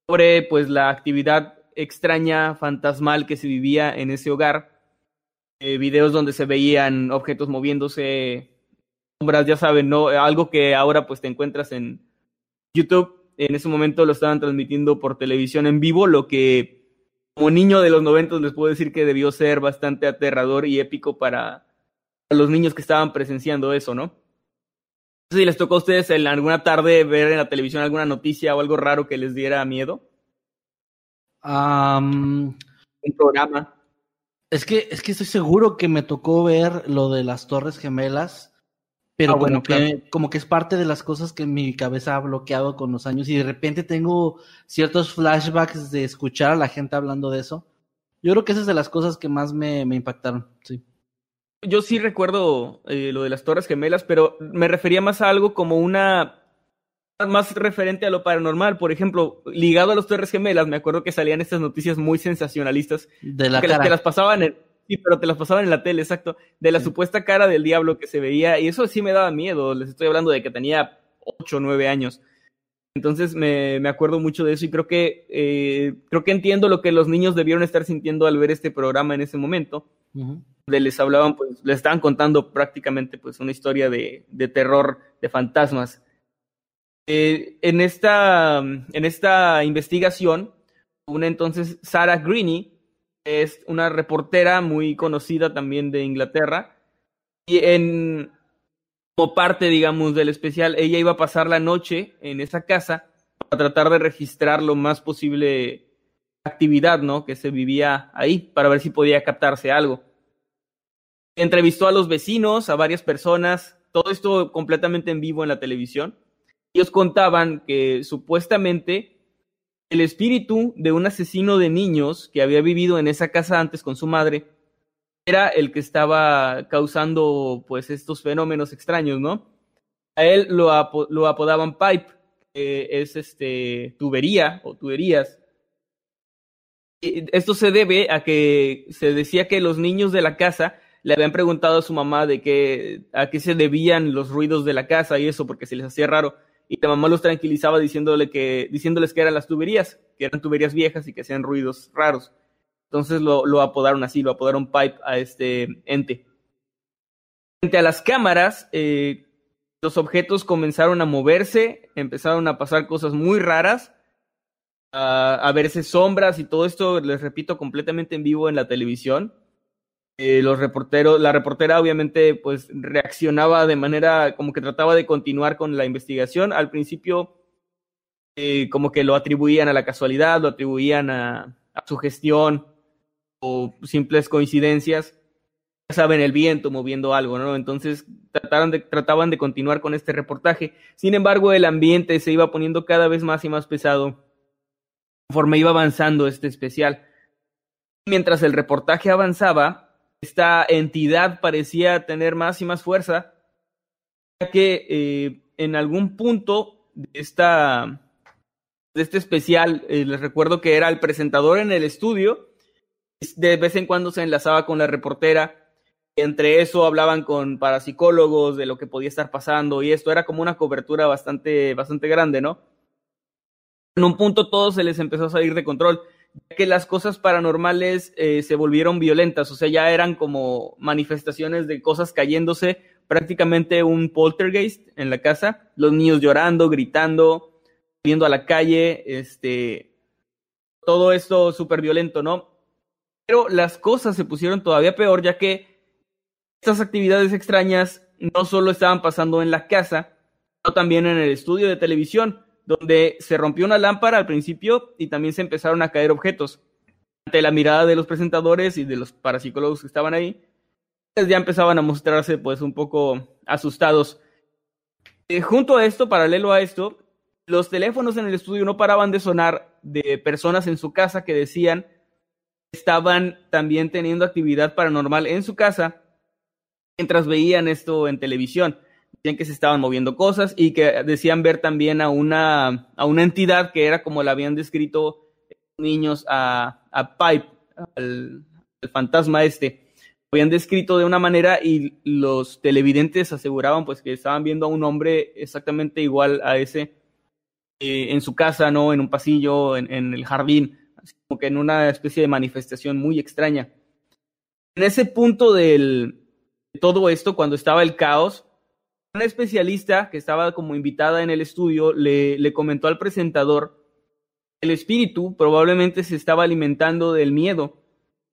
sobre pues la actividad extraña, fantasmal que se vivía en ese hogar eh, videos donde se veían objetos moviéndose, sombras, ya saben, ¿no? Algo que ahora pues te encuentras en YouTube. En ese momento lo estaban transmitiendo por televisión en vivo, lo que como niño de los noventos les puedo decir que debió ser bastante aterrador y épico para los niños que estaban presenciando eso, ¿no? No sé si les tocó a ustedes en alguna tarde ver en la televisión alguna noticia o algo raro que les diera miedo. un programa. Es que, es que estoy seguro que me tocó ver lo de las Torres Gemelas, pero ah, como, que, como que es parte de las cosas que mi cabeza ha bloqueado con los años y de repente tengo ciertos flashbacks de escuchar a la gente hablando de eso. Yo creo que esa es de las cosas que más me, me impactaron, sí. Yo sí recuerdo eh, lo de las Torres Gemelas, pero me refería más a algo como una más referente a lo paranormal. Por ejemplo, ligado a los Torres Gemelas, me acuerdo que salían estas noticias muy sensacionalistas. De la que cara. Las, las pasaban en, sí, pero te las pasaban en la tele, exacto. De la supuesta cara del diablo que se veía. Y eso sí me daba miedo. Les estoy hablando de que tenía 8 o 9 años. Entonces me, me, acuerdo mucho de eso y creo que, eh, creo que entiendo lo que los niños debieron estar sintiendo al ver este programa en ese momento. De les hablaban, pues, les estaban contando prácticamente pues una historia de, de terror, de fantasmas Eh, en, esta, en esta investigación, una entonces Sarah Greene es una reportera muy conocida también de Inglaterra y en como parte, digamos, del especial, ella iba a pasar la noche en esa casa para tratar de registrar lo más posible actividad, ¿no? Que se vivía ahí para ver si podía captarse algo. Entrevistó a los vecinos, a varias personas, todo esto completamente en vivo en la televisión. Ellos contaban que supuestamente el espíritu de un asesino de niños que había vivido en esa casa antes con su madre era el que estaba causando pues estos fenómenos extraños, ¿no? A él lo, apodaban Pipe, que es este tubería o tuberías. esto se debe a que se decía que los niños de la casa le habían preguntado a su mamá de qué, a qué se debían los ruidos de la casa y eso, porque se les hacía raro. Y la mamá los tranquilizaba diciéndole que, diciéndoles que eran las tuberías, que eran tuberías viejas y que hacían ruidos raros. Entonces lo, apodaron así, lo apodaron Pipe a este ente. Frente a las cámaras, eh, los objetos comenzaron a moverse, empezaron a pasar cosas muy raras, a, a verse sombras y todo esto, les repito, completamente en vivo en la televisión. Eh, los reporteros, la reportera obviamente pues reaccionaba de manera como que trataba de continuar con la investigación. Al principio eh, como que lo atribuían a la casualidad, lo atribuían a, su gestión o simples coincidencias. Ya saben, el viento moviendo algo, ¿no? Entonces trataron de, trataban de continuar con este reportaje. Sin embargo, el ambiente se iba poniendo cada vez más y más pesado conforme iba avanzando este especial. Mientras el reportaje avanzaba, esta entidad parecía tener más y más fuerza, ya que eh, en algún punto de, esta, de este especial, eh, les recuerdo que era el presentador en el estudio, de vez en cuando se enlazaba con la reportera, entre eso hablaban con parapsicólogos de lo que podía estar pasando y esto era como una cobertura bastante, bastante grande, ¿no? En un punto todo se les empezó a salir de control que las cosas paranormales eh, se volvieron violentas, o sea, ya eran como manifestaciones de cosas cayéndose, prácticamente un poltergeist en la casa, los niños llorando, gritando, viendo a la calle, este, todo esto súper violento, ¿no? Pero las cosas se pusieron todavía peor, ya que estas actividades extrañas no solo estaban pasando en la casa, sino también en el estudio de televisión donde se rompió una lámpara al principio y también se empezaron a caer objetos. Ante la mirada de los presentadores y de los parapsicólogos que estaban ahí, pues ya empezaban a mostrarse pues un poco asustados. Eh, junto a esto, paralelo a esto, los teléfonos en el estudio no paraban de sonar de personas en su casa que decían estaban también teniendo actividad paranormal en su casa mientras veían esto en televisión decían que se estaban moviendo cosas y que decían ver también a una, a una entidad que era como la habían descrito niños a, a Pipe, al, fantasma este. Lo habían descrito de una manera y los televidentes aseguraban pues que estaban viendo a un hombre exactamente igual a ese eh, en su casa, ¿no? En un pasillo, en, el jardín, como que en una especie de manifestación muy extraña. En ese punto del, de todo esto, cuando estaba el caos, una especialista que estaba como invitada en el estudio le, le comentó al presentador el espíritu probablemente se estaba alimentando del miedo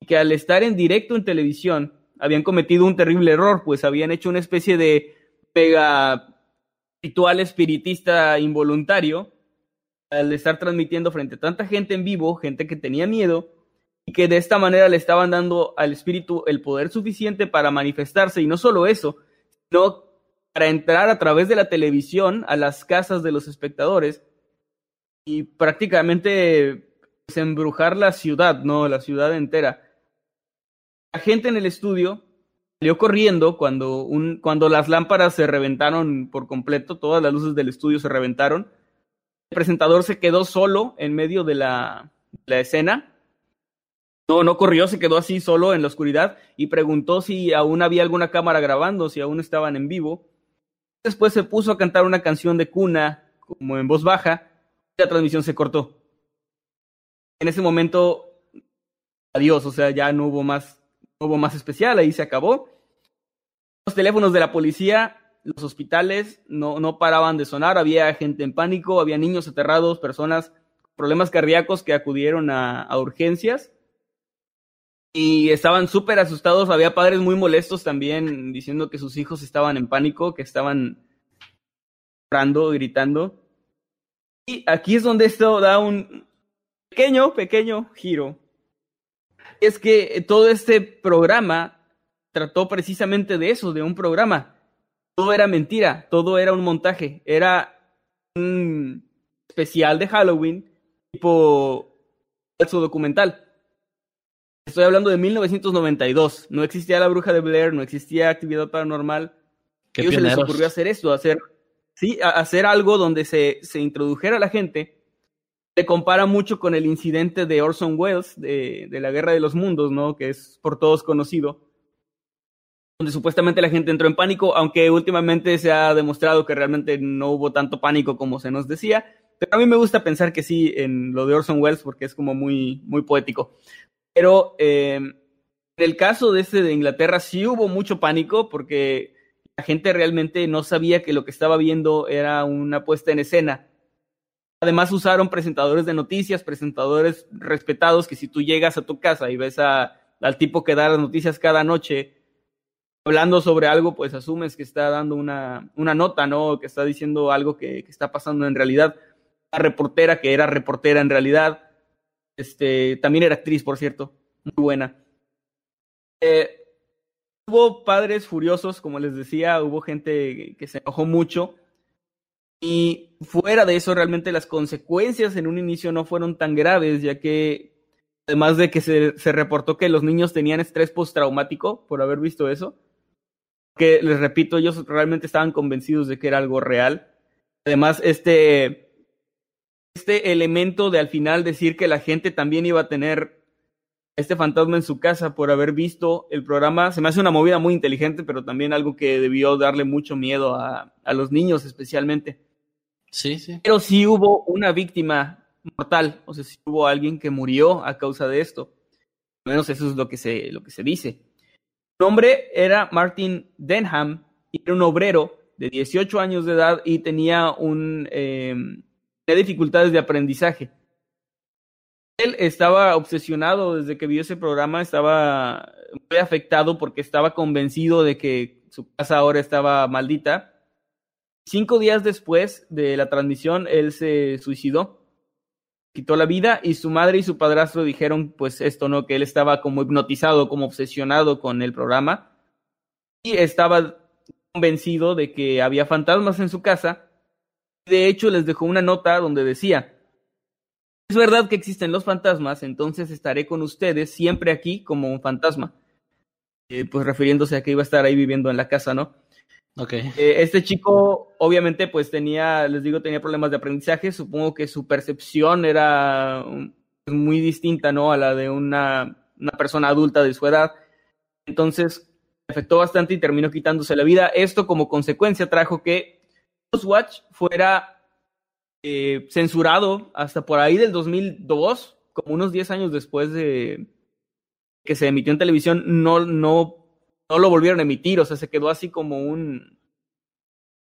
y que al estar en directo en televisión habían cometido un terrible error, pues habían hecho una especie de pega ritual espiritista involuntario al estar transmitiendo frente a tanta gente en vivo, gente que tenía miedo, y que de esta manera le estaban dando al espíritu el poder suficiente para manifestarse, y no solo eso, sino para entrar a través de la televisión a las casas de los espectadores y prácticamente pues, embrujar la ciudad, ¿no? La ciudad entera. La gente en el estudio salió corriendo cuando, cuando las lámparas se reventaron por completo, todas las luces del estudio se reventaron. El presentador se quedó solo en medio de la, la escena. No, no corrió, se quedó así solo en la oscuridad y preguntó si aún había alguna cámara grabando, si aún estaban en vivo. Después se puso a cantar una canción de cuna, como en voz baja, y la transmisión se cortó. En ese momento, adiós, o sea, ya no hubo más, no hubo más especial, ahí se acabó. Los teléfonos de la policía los hospitales no, no paraban de sonar, había gente en pánico, había niños aterrados, personas con problemas cardíacos que acudieron a, a urgencias y estaban súper asustados, había padres muy molestos también diciendo que sus hijos estaban en pánico, que estaban llorando, gritando. Y aquí es donde esto da un pequeño, pequeño giro. Es que todo este programa trató precisamente de eso, de un programa. Todo era mentira, todo era un montaje, era un especial de Halloween tipo falso documental. Estoy hablando de 1992. No existía la bruja de Blair, no existía actividad paranormal. ¿Qué ellos se les ocurrió hacer esto, hacer, sí, hacer algo donde se, se introdujera a la gente. Se compara mucho con el incidente de Orson Welles de, de la Guerra de los Mundos, ¿no? Que es por todos conocido donde supuestamente la gente entró en pánico, aunque últimamente se ha demostrado que realmente no hubo tanto pánico como se nos decía. Pero a mí me gusta pensar que sí en lo de Orson Welles porque es como muy, muy poético. Pero eh, en el caso de este de Inglaterra sí hubo mucho pánico porque la gente realmente no sabía que lo que estaba viendo era una puesta en escena. Además usaron presentadores de noticias, presentadores respetados, que si tú llegas a tu casa y ves al tipo que da las noticias cada noche hablando sobre algo, pues asumes que está dando una, una nota, ¿no? Que está diciendo algo que, está pasando en realidad. La reportera que era reportera en realidad este, también era actriz, por cierto, muy buena. Eh, hubo padres furiosos, como les decía, hubo gente que se enojó mucho. Y fuera de eso, realmente las consecuencias en un inicio no fueron tan graves, ya que además de que se, se reportó que los niños tenían estrés postraumático por haber visto eso, que les repito, ellos realmente estaban convencidos de que era algo real. Además, este este elemento de al final decir que la gente también iba a tener este fantasma en su casa por haber visto el programa, se me hace una movida muy inteligente, pero también algo que debió darle mucho miedo a, a los niños especialmente. Sí, sí. Pero sí hubo una víctima mortal, o sea, sí hubo alguien que murió a causa de esto. Al menos eso es lo que se, lo que se dice. Su nombre era Martin Denham, y era un obrero de 18 años de edad y tenía un, eh, dificultades de aprendizaje. Él estaba obsesionado desde que vio ese programa, estaba muy afectado porque estaba convencido de que su casa ahora estaba maldita. Cinco días después de la transmisión, él se suicidó, quitó la vida y su madre y su padrastro dijeron pues esto, ¿no? Que él estaba como hipnotizado, como obsesionado con el programa y estaba convencido de que había fantasmas en su casa de hecho, les dejó una nota donde decía, es verdad que existen los fantasmas, entonces estaré con ustedes siempre aquí como un fantasma. Eh, pues refiriéndose a que iba a estar ahí viviendo en la casa, ¿no? Ok. Eh, este chico, obviamente, pues tenía, les digo, tenía problemas de aprendizaje. Supongo que su percepción era muy distinta, ¿no? A la de una, una persona adulta de su edad. Entonces, afectó bastante y terminó quitándose la vida. Esto, como consecuencia, trajo que Watch fuera eh, censurado hasta por ahí del 2002, como unos 10 años después de que se emitió en televisión, no, no, no lo volvieron a emitir, o sea, se quedó así como un,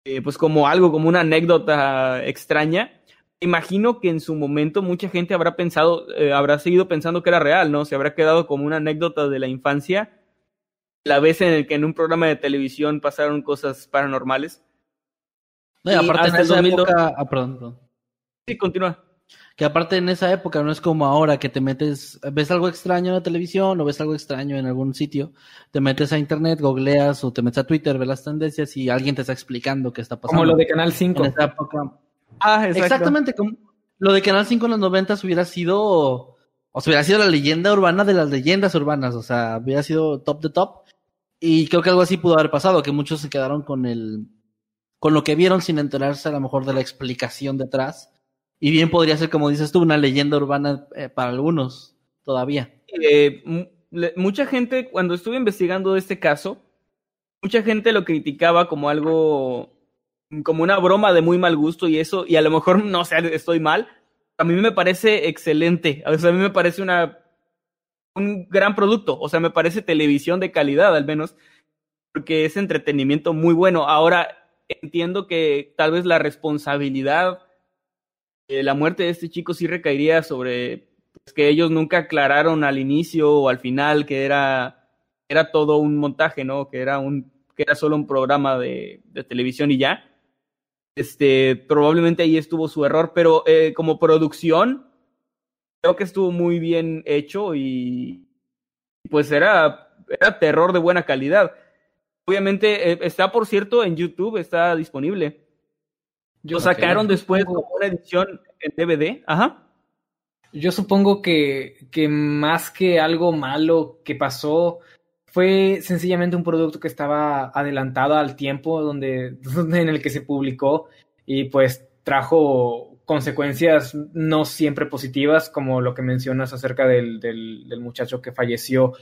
eh, pues como algo, como una anécdota extraña. Imagino que en su momento mucha gente habrá pensado, eh, habrá seguido pensando que era real, ¿no? Se habrá quedado como una anécdota de la infancia, la vez en el que en un programa de televisión pasaron cosas paranormales. No, y aparte en esa época. Ah, perdón, perdón. Sí, continúa. Que aparte en esa época no es como ahora que te metes, ves algo extraño en la televisión o ves algo extraño en algún sitio, te metes a internet, googleas o te metes a Twitter, ves las tendencias y alguien te está explicando qué está pasando. Como lo de Canal 5. En esa época. Ah, Exactamente, como lo de Canal 5 en los 90 hubiera sido, o sea, hubiera sido la leyenda urbana de las leyendas urbanas, o sea, hubiera sido top de top. Y creo que algo así pudo haber pasado, que muchos se quedaron con el, con lo que vieron sin enterarse a lo mejor de la explicación detrás. Y bien podría ser, como dices tú, una leyenda urbana eh, para algunos todavía. Eh, mucha gente, cuando estuve investigando este caso, mucha gente lo criticaba como algo, como una broma de muy mal gusto y eso, y a lo mejor, no sé, estoy mal. A mí me parece excelente. A mí me parece una, un gran producto. O sea, me parece televisión de calidad, al menos, porque es entretenimiento muy bueno. Ahora, entiendo que tal vez la responsabilidad de la muerte de este chico sí recaería sobre pues, que ellos nunca aclararon al inicio o al final que era, era todo un montaje, ¿no? Que era un que era solo un programa de, de televisión y ya. Este, probablemente ahí estuvo su error, pero eh, como producción, creo que estuvo muy bien hecho y pues era, era terror de buena calidad. Obviamente eh, está, por cierto, en YouTube, está disponible. Lo sacaron después como una edición en DVD. Ajá. Yo supongo que, que más que algo malo que pasó, fue sencillamente un producto que estaba adelantado al tiempo donde, en el que se publicó y pues trajo consecuencias no siempre positivas, como lo que mencionas acerca del, del, del, muchacho que falleció.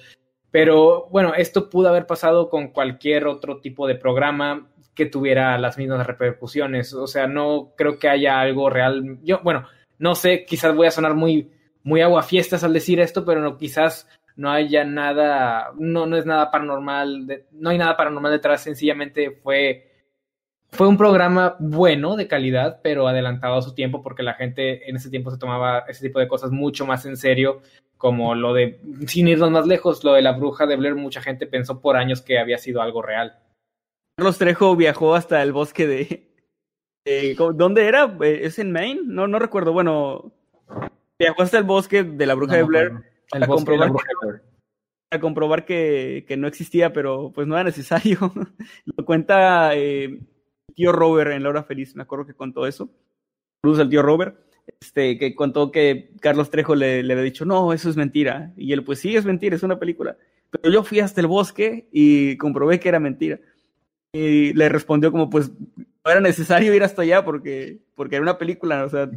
Pero bueno, esto pudo haber pasado con cualquier otro tipo de programa que tuviera las mismas repercusiones. O sea, no creo que haya algo real. Yo, bueno, no sé, quizás voy a sonar muy, muy aguafiestas al decir esto, pero no, quizás no haya nada, no, no es nada paranormal, no hay nada paranormal detrás, sencillamente fue, fue un programa bueno, de calidad, pero adelantado a su tiempo, porque la gente en ese tiempo se tomaba ese tipo de cosas mucho más en serio, como lo de, sin irnos más lejos, lo de la bruja de Blair, mucha gente pensó por años que había sido algo real. Carlos Trejo viajó hasta el bosque de... de ¿Dónde era? ¿Es en Maine? No, no recuerdo. Bueno, viajó hasta el bosque de la bruja no, de Blair para comprobar, que, para comprobar que, que, no existía, pero pues no era necesario. Lo cuenta eh, el tío Robert en La Hora Feliz, me acuerdo que contó eso. Cruz, el tío Robert, este, que contó que Carlos Trejo le, le había dicho, no, eso es mentira. Y él, pues sí, es mentira, es una película. Pero yo fui hasta el bosque y comprobé que era mentira. Y le respondió como, pues, no era necesario ir hasta allá porque, porque era una película, o sea,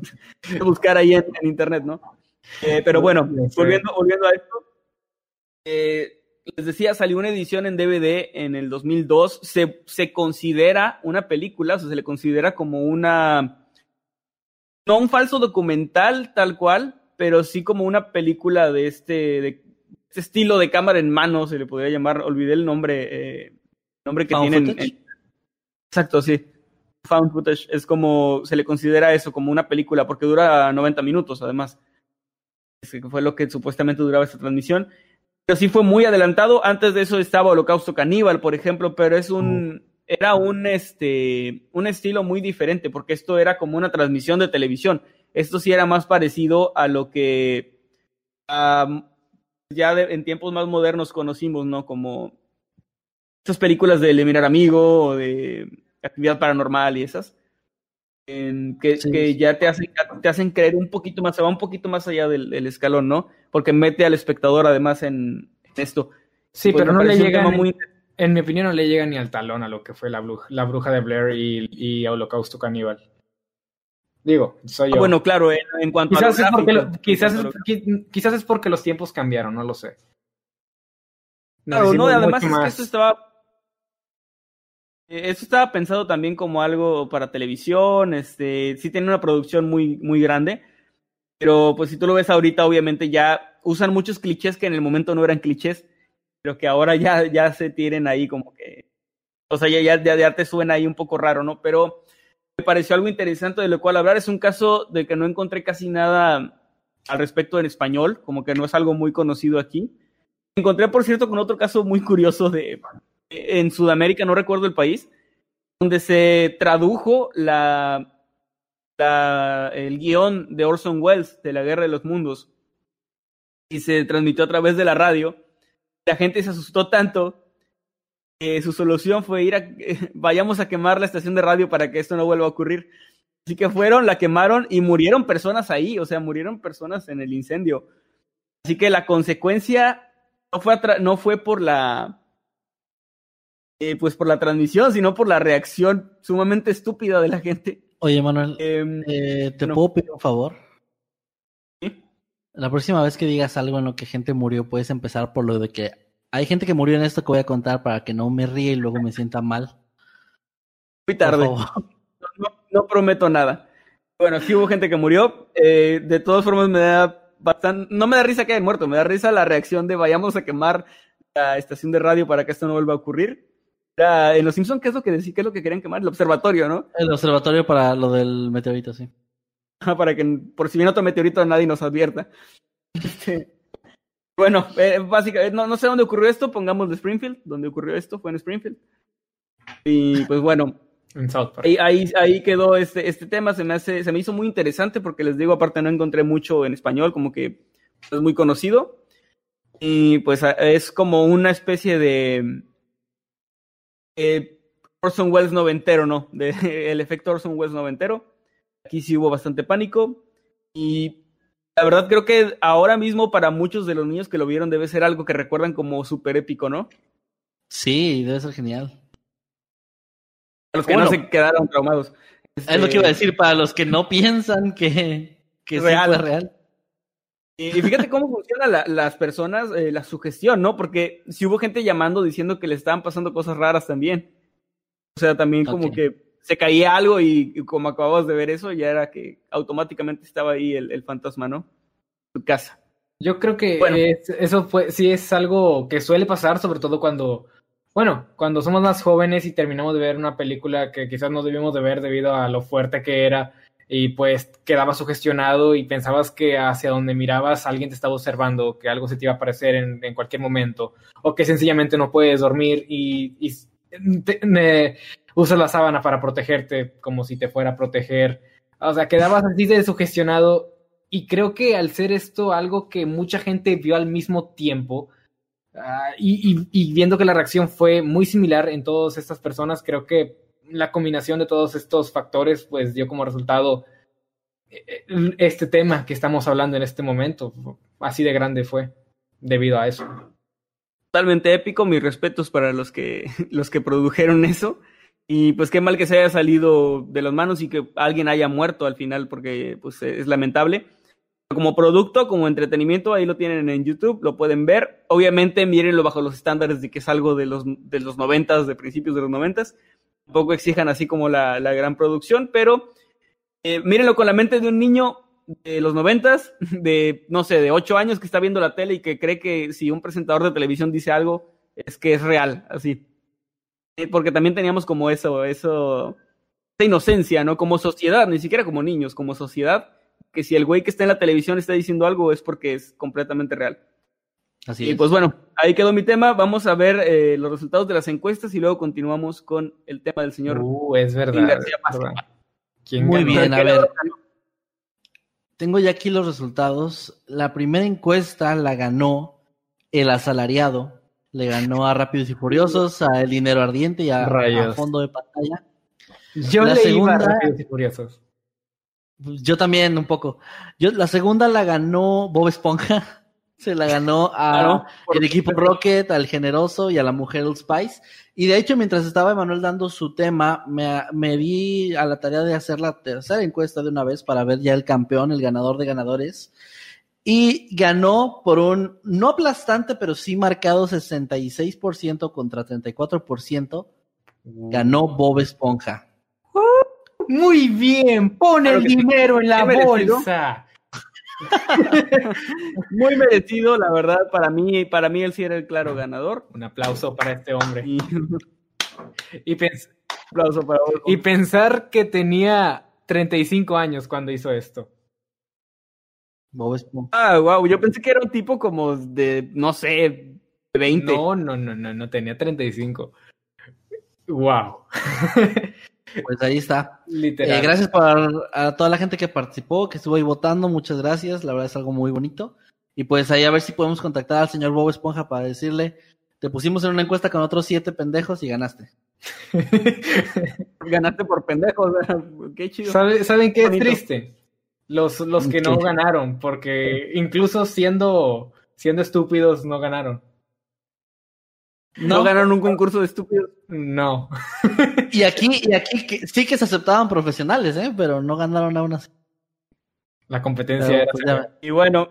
buscar ahí en, en internet, ¿no? Eh, pero bueno, volviendo, volviendo a esto, eh, les decía, salió una edición en DVD en el 2002. Se, se considera una película, o sea, se le considera como una. No un falso documental tal cual, pero sí como una película de este, de este estilo de cámara en mano, se le podría llamar. Olvidé el nombre, eh, nombre que tienen. En, exacto, sí. Found footage. Es como, se le considera eso como una película, porque dura 90 minutos además que fue lo que supuestamente duraba esta transmisión. Pero sí fue muy adelantado. Antes de eso estaba Holocausto Caníbal, por ejemplo, pero es un, era un, este, un estilo muy diferente, porque esto era como una transmisión de televisión. Esto sí era más parecido a lo que ya de, en tiempos más modernos conocimos, ¿no? Como estas películas de El Mirar Amigo o de Actividad Paranormal y esas en, que, sí. que, ya te hacen, te hacen creer un poquito más, se va un poquito más allá del, del escalón, ¿no? Porque mete al espectador además en, esto. Sí, pues pero no le llega, muy... en mi opinión, no le llega ni al talón a lo que fue la bruja, la bruja de Blair y, y Holocausto Caníbal. Digo, soy yo. Ah, bueno, claro, en, en cuanto quizás a es porque lo, quizás, es, quizás es porque los tiempos cambiaron, no lo sé. Claro, no, además es que esto estaba eso estaba pensado también como algo para televisión, este, sí tiene una producción muy, muy grande, pero pues si tú lo ves ahorita, obviamente ya usan muchos clichés que en el momento no eran clichés, pero que ahora ya, ya se tienen ahí como que, o sea, ya, ya de arte suena ahí un poco raro, ¿no? Pero me pareció algo interesante de lo cual hablar. Es un caso de que no encontré casi nada al respecto en español, como que no es algo muy conocido aquí. Encontré, por cierto, con otro caso muy curioso de en Sudamérica, no recuerdo el país, donde se tradujo el guion de Orson Welles de la Guerra de los Mundos y se transmitió a través de la radio. La gente se asustó tanto que su solución fue ir a, vayamos a quemar la estación de radio para que esto no vuelva a ocurrir. Así que fueron, la quemaron y murieron personas ahí, o sea, murieron personas en el incendio. Así que la consecuencia no fue, no fue por la, eh, pues por la transmisión, sino por la reacción sumamente estúpida de la gente. Oye, Manuel, eh, eh, ¿te no. puedo pedir un favor? ¿Sí? La próxima vez que digas algo en lo que gente murió, puedes empezar por lo de que hay gente que murió en esto que voy a contar para que no me ríe y luego me sienta mal. Muy tarde. No, prometo nada. Bueno, sí hubo gente que murió. Eh, de todas formas, me da bastante. No me da risa que hayan muerto, me da risa la reacción de vayamos a quemar la estación de radio para que esto no vuelva a ocurrir. Era, en Los Simpsons, ¿qué es lo que decía? ¿Qué es lo que querían quemar? El observatorio, ¿no? El observatorio para lo del meteorito, sí. para que por si viene otro meteorito nadie nos advierta. Este, bueno, eh, básicamente, no, no sé dónde ocurrió esto, pongamos de Springfield, donde ocurrió esto fue en Springfield. Y pues bueno, en South Park. Ahí, ahí, quedó este, este tema, se me, hace, se me hizo muy interesante porque les digo, aparte no encontré mucho en español, como que es muy conocido. Y pues es como una especie de eh, Orson Welles noventero, ¿no? De, el efecto Orson Welles noventero. Aquí sí hubo bastante pánico. Y la verdad creo que ahora mismo para muchos de los niños que lo vieron debe ser algo que recuerdan como súper épico, ¿no? Sí, debe ser genial. Para los que no se quedaron traumados. Es lo que iba a decir, para los que no piensan que, que real. fue real. Y fíjate cómo funciona las personas, eh, la sugestión, ¿no? Porque si hubo gente llamando diciendo que le estaban pasando cosas raras también. O sea, también como que se caía algo y, como acababas de ver eso, ya era que automáticamente estaba ahí el, fantasma, ¿no? Tu casa. Yo creo que eso fue, sí es algo que suele pasar, sobre todo cuando, bueno, cuando somos más jóvenes y terminamos de ver una película que quizás no debimos de ver debido a lo fuerte que era y pues quedabas sugestionado y pensabas que hacia donde mirabas alguien te estaba observando, que algo se te iba a aparecer en, cualquier momento, o que sencillamente no puedes dormir y, y usas la sábana para protegerte como si te fuera a proteger. O sea, quedabas así de sugestionado y creo que al ser esto algo que mucha gente vio al mismo tiempo ah, y, viendo que la reacción fue muy similar en todas estas personas, creo que la combinación de todos estos factores pues dio como resultado eh, este tema que estamos hablando en este momento. Así de grande fue debido a eso. Totalmente épico, mis respetos para los que, los que produjeron eso. Y pues qué mal que se haya salido de las manos y que alguien haya muerto al final, porque pues es lamentable. Como producto, como entretenimiento, ahí lo tienen en YouTube, lo pueden ver. Obviamente, mírenlo bajo los estándares de que es algo de los, de los noventas, de principios de los noventas. Tampoco exijan así como la, la gran producción, pero eh, mírenlo con la mente de un niño de los noventas, de, no sé, de ocho años que está viendo la tele y que cree que si un presentador de televisión dice algo, es que es real, así porque también teníamos como eso, eso, esa inocencia, ¿no? Como sociedad, ni siquiera como niños, como sociedad, que si el güey que está en la televisión está diciendo algo es porque es completamente real. Así y pues bueno, ahí quedó mi tema. Vamos a ver eh, los resultados de las encuestas y luego continuamos con el tema del señor. Uh, es verdad. Muy bien, a ver. Tengo ya aquí los resultados. La primera encuesta la ganó el asalariado le ganó a Rápidos y Furiosos, a El Dinero Ardiente y a, Fondo de Pantalla. Yo la segunda, Rápidos y Furiosos. Yo también, un poco. Yo, la segunda la ganó Bob Esponja. Se la ganó a el equipo Rocket, al Generoso y a la mujer Old Spice. Y de hecho, mientras estaba Emanuel dando su tema, me, me di a la tarea de hacer la tercera encuesta de una vez para ver ya el campeón, el ganador de ganadores y ganó por un no aplastante, pero sí marcado 66% contra 34%. Ganó Bob Esponja. muy bien, pone el dinero en la bolsa. muy merecido, la verdad, para mí, para mí él sí era el claro ganador. Un aplauso para este hombre. Y, aplauso para y pensar que tenía 35 años cuando hizo esto. Ah, wow, yo pensé que era un tipo como de, no sé, 20. No, no, no, no, no tenía 35. Wow. Pues ahí está. Literal. Eh, gracias a toda la gente que participó, que estuvo ahí votando. Muchas gracias. La verdad es algo muy bonito. Y pues ahí a ver si podemos contactar al señor Bob Esponja para decirle, te pusimos en una encuesta con otros siete pendejos y ganaste. ganaste por pendejos. Qué chido. ¿Saben qué es triste? Los, los que no ganaron, porque incluso siendo, siendo estúpidos no ganaron. ¿No, ganaron un concurso de estúpidos? No. y aquí, y aquí sí que se aceptaban profesionales, ¿eh? pero no ganaron aún así. La competencia era. Pues, y bueno,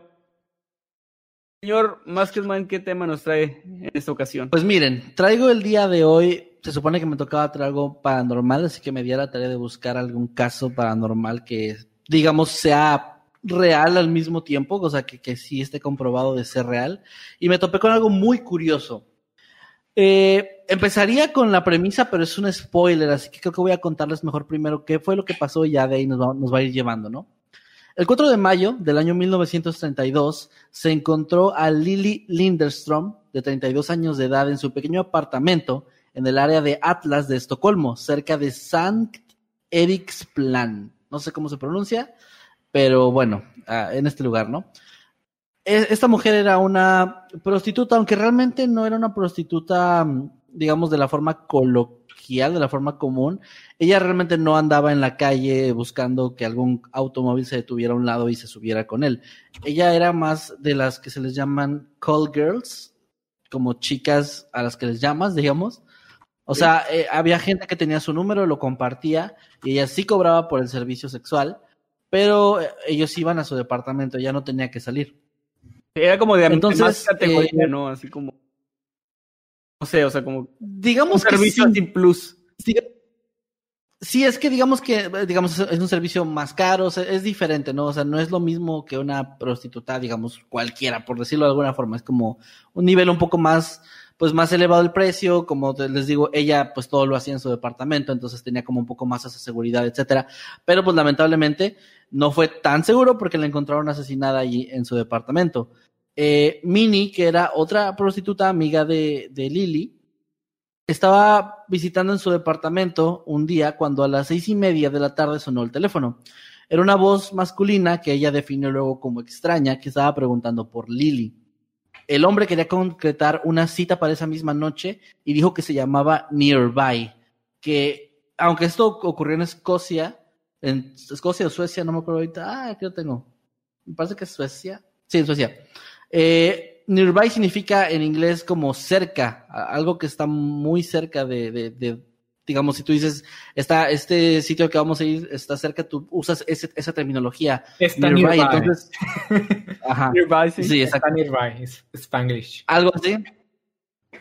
señor Masketman, ¿qué tema nos trae en esta ocasión? Pues miren, traigo el día de hoy. Se supone que me tocaba traer algo paranormal, así que me di a la tarea de buscar algún caso paranormal que digamos, sea real al mismo tiempo, o sea, que, que sí esté comprobado de ser real. Y me topé con algo muy curioso. Eh, empezaría con la premisa, pero es un spoiler, así que creo que voy a contarles mejor primero qué fue lo que pasó y ya de ahí nos va, nos va a ir llevando, ¿no? El 4 de mayo del año 1932 se encontró a Lily Linderstrom, de 32 años de edad, en su pequeño apartamento en el área de Atlas de Estocolmo, cerca de Sankt Eriksplan. No sé cómo se pronuncia, pero bueno, ah, en este lugar, ¿no? E, esta mujer era una prostituta, aunque realmente no era una prostituta, digamos, de la forma coloquial, de la forma común. Ella realmente no andaba en la calle buscando que algún automóvil se detuviera a un lado y se subiera con él. Ella era más de las que se les llaman call girls, como chicas a las que les llamas, digamos. O sea, eh, había gente que tenía su número, lo compartía y ella sí cobraba por el servicio sexual, pero eh, ellos iban a su departamento, ya no tenía que salir. Era como de Entonces, más categoría, eh, ¿no? Así como. No sé, o sea, como. Digamos un servicio sin plus. Sí, es que digamos que, digamos, es un servicio más caro, es diferente, ¿no? O sea, no es lo mismo que una prostituta, digamos, cualquiera, por decirlo de alguna forma. Es como un nivel un poco más, pues más elevado el precio, como les digo, ella pues todo lo hacía en su departamento, entonces tenía como un poco más esa seguridad, etcétera. Pero pues lamentablemente no fue tan seguro porque la encontraron asesinada allí en su departamento. Eh, Minnie, que era otra prostituta amiga de, de Lily, estaba visitando en su departamento un día cuando a las seis y media de la tarde sonó el teléfono. Era una voz masculina que ella definió luego como extraña, que estaba preguntando por Lily. El hombre quería concretar una cita para esa misma noche y dijo que se llamaba Nearby, que aunque esto ocurrió en Escocia, en Escocia o Suecia, no me acuerdo ahorita. Ah, aquí lo tengo. Me parece que es Suecia. Sí, en Suecia. Eh, nearby significa en inglés como cerca, algo que está muy cerca de, de, digamos, si tú dices, está, este sitio que vamos a ir está cerca, tú usas esa terminología. Está nearby. Entonces, ajá. Nearby, sí. sí está nearby, es Spanglish. Algo así.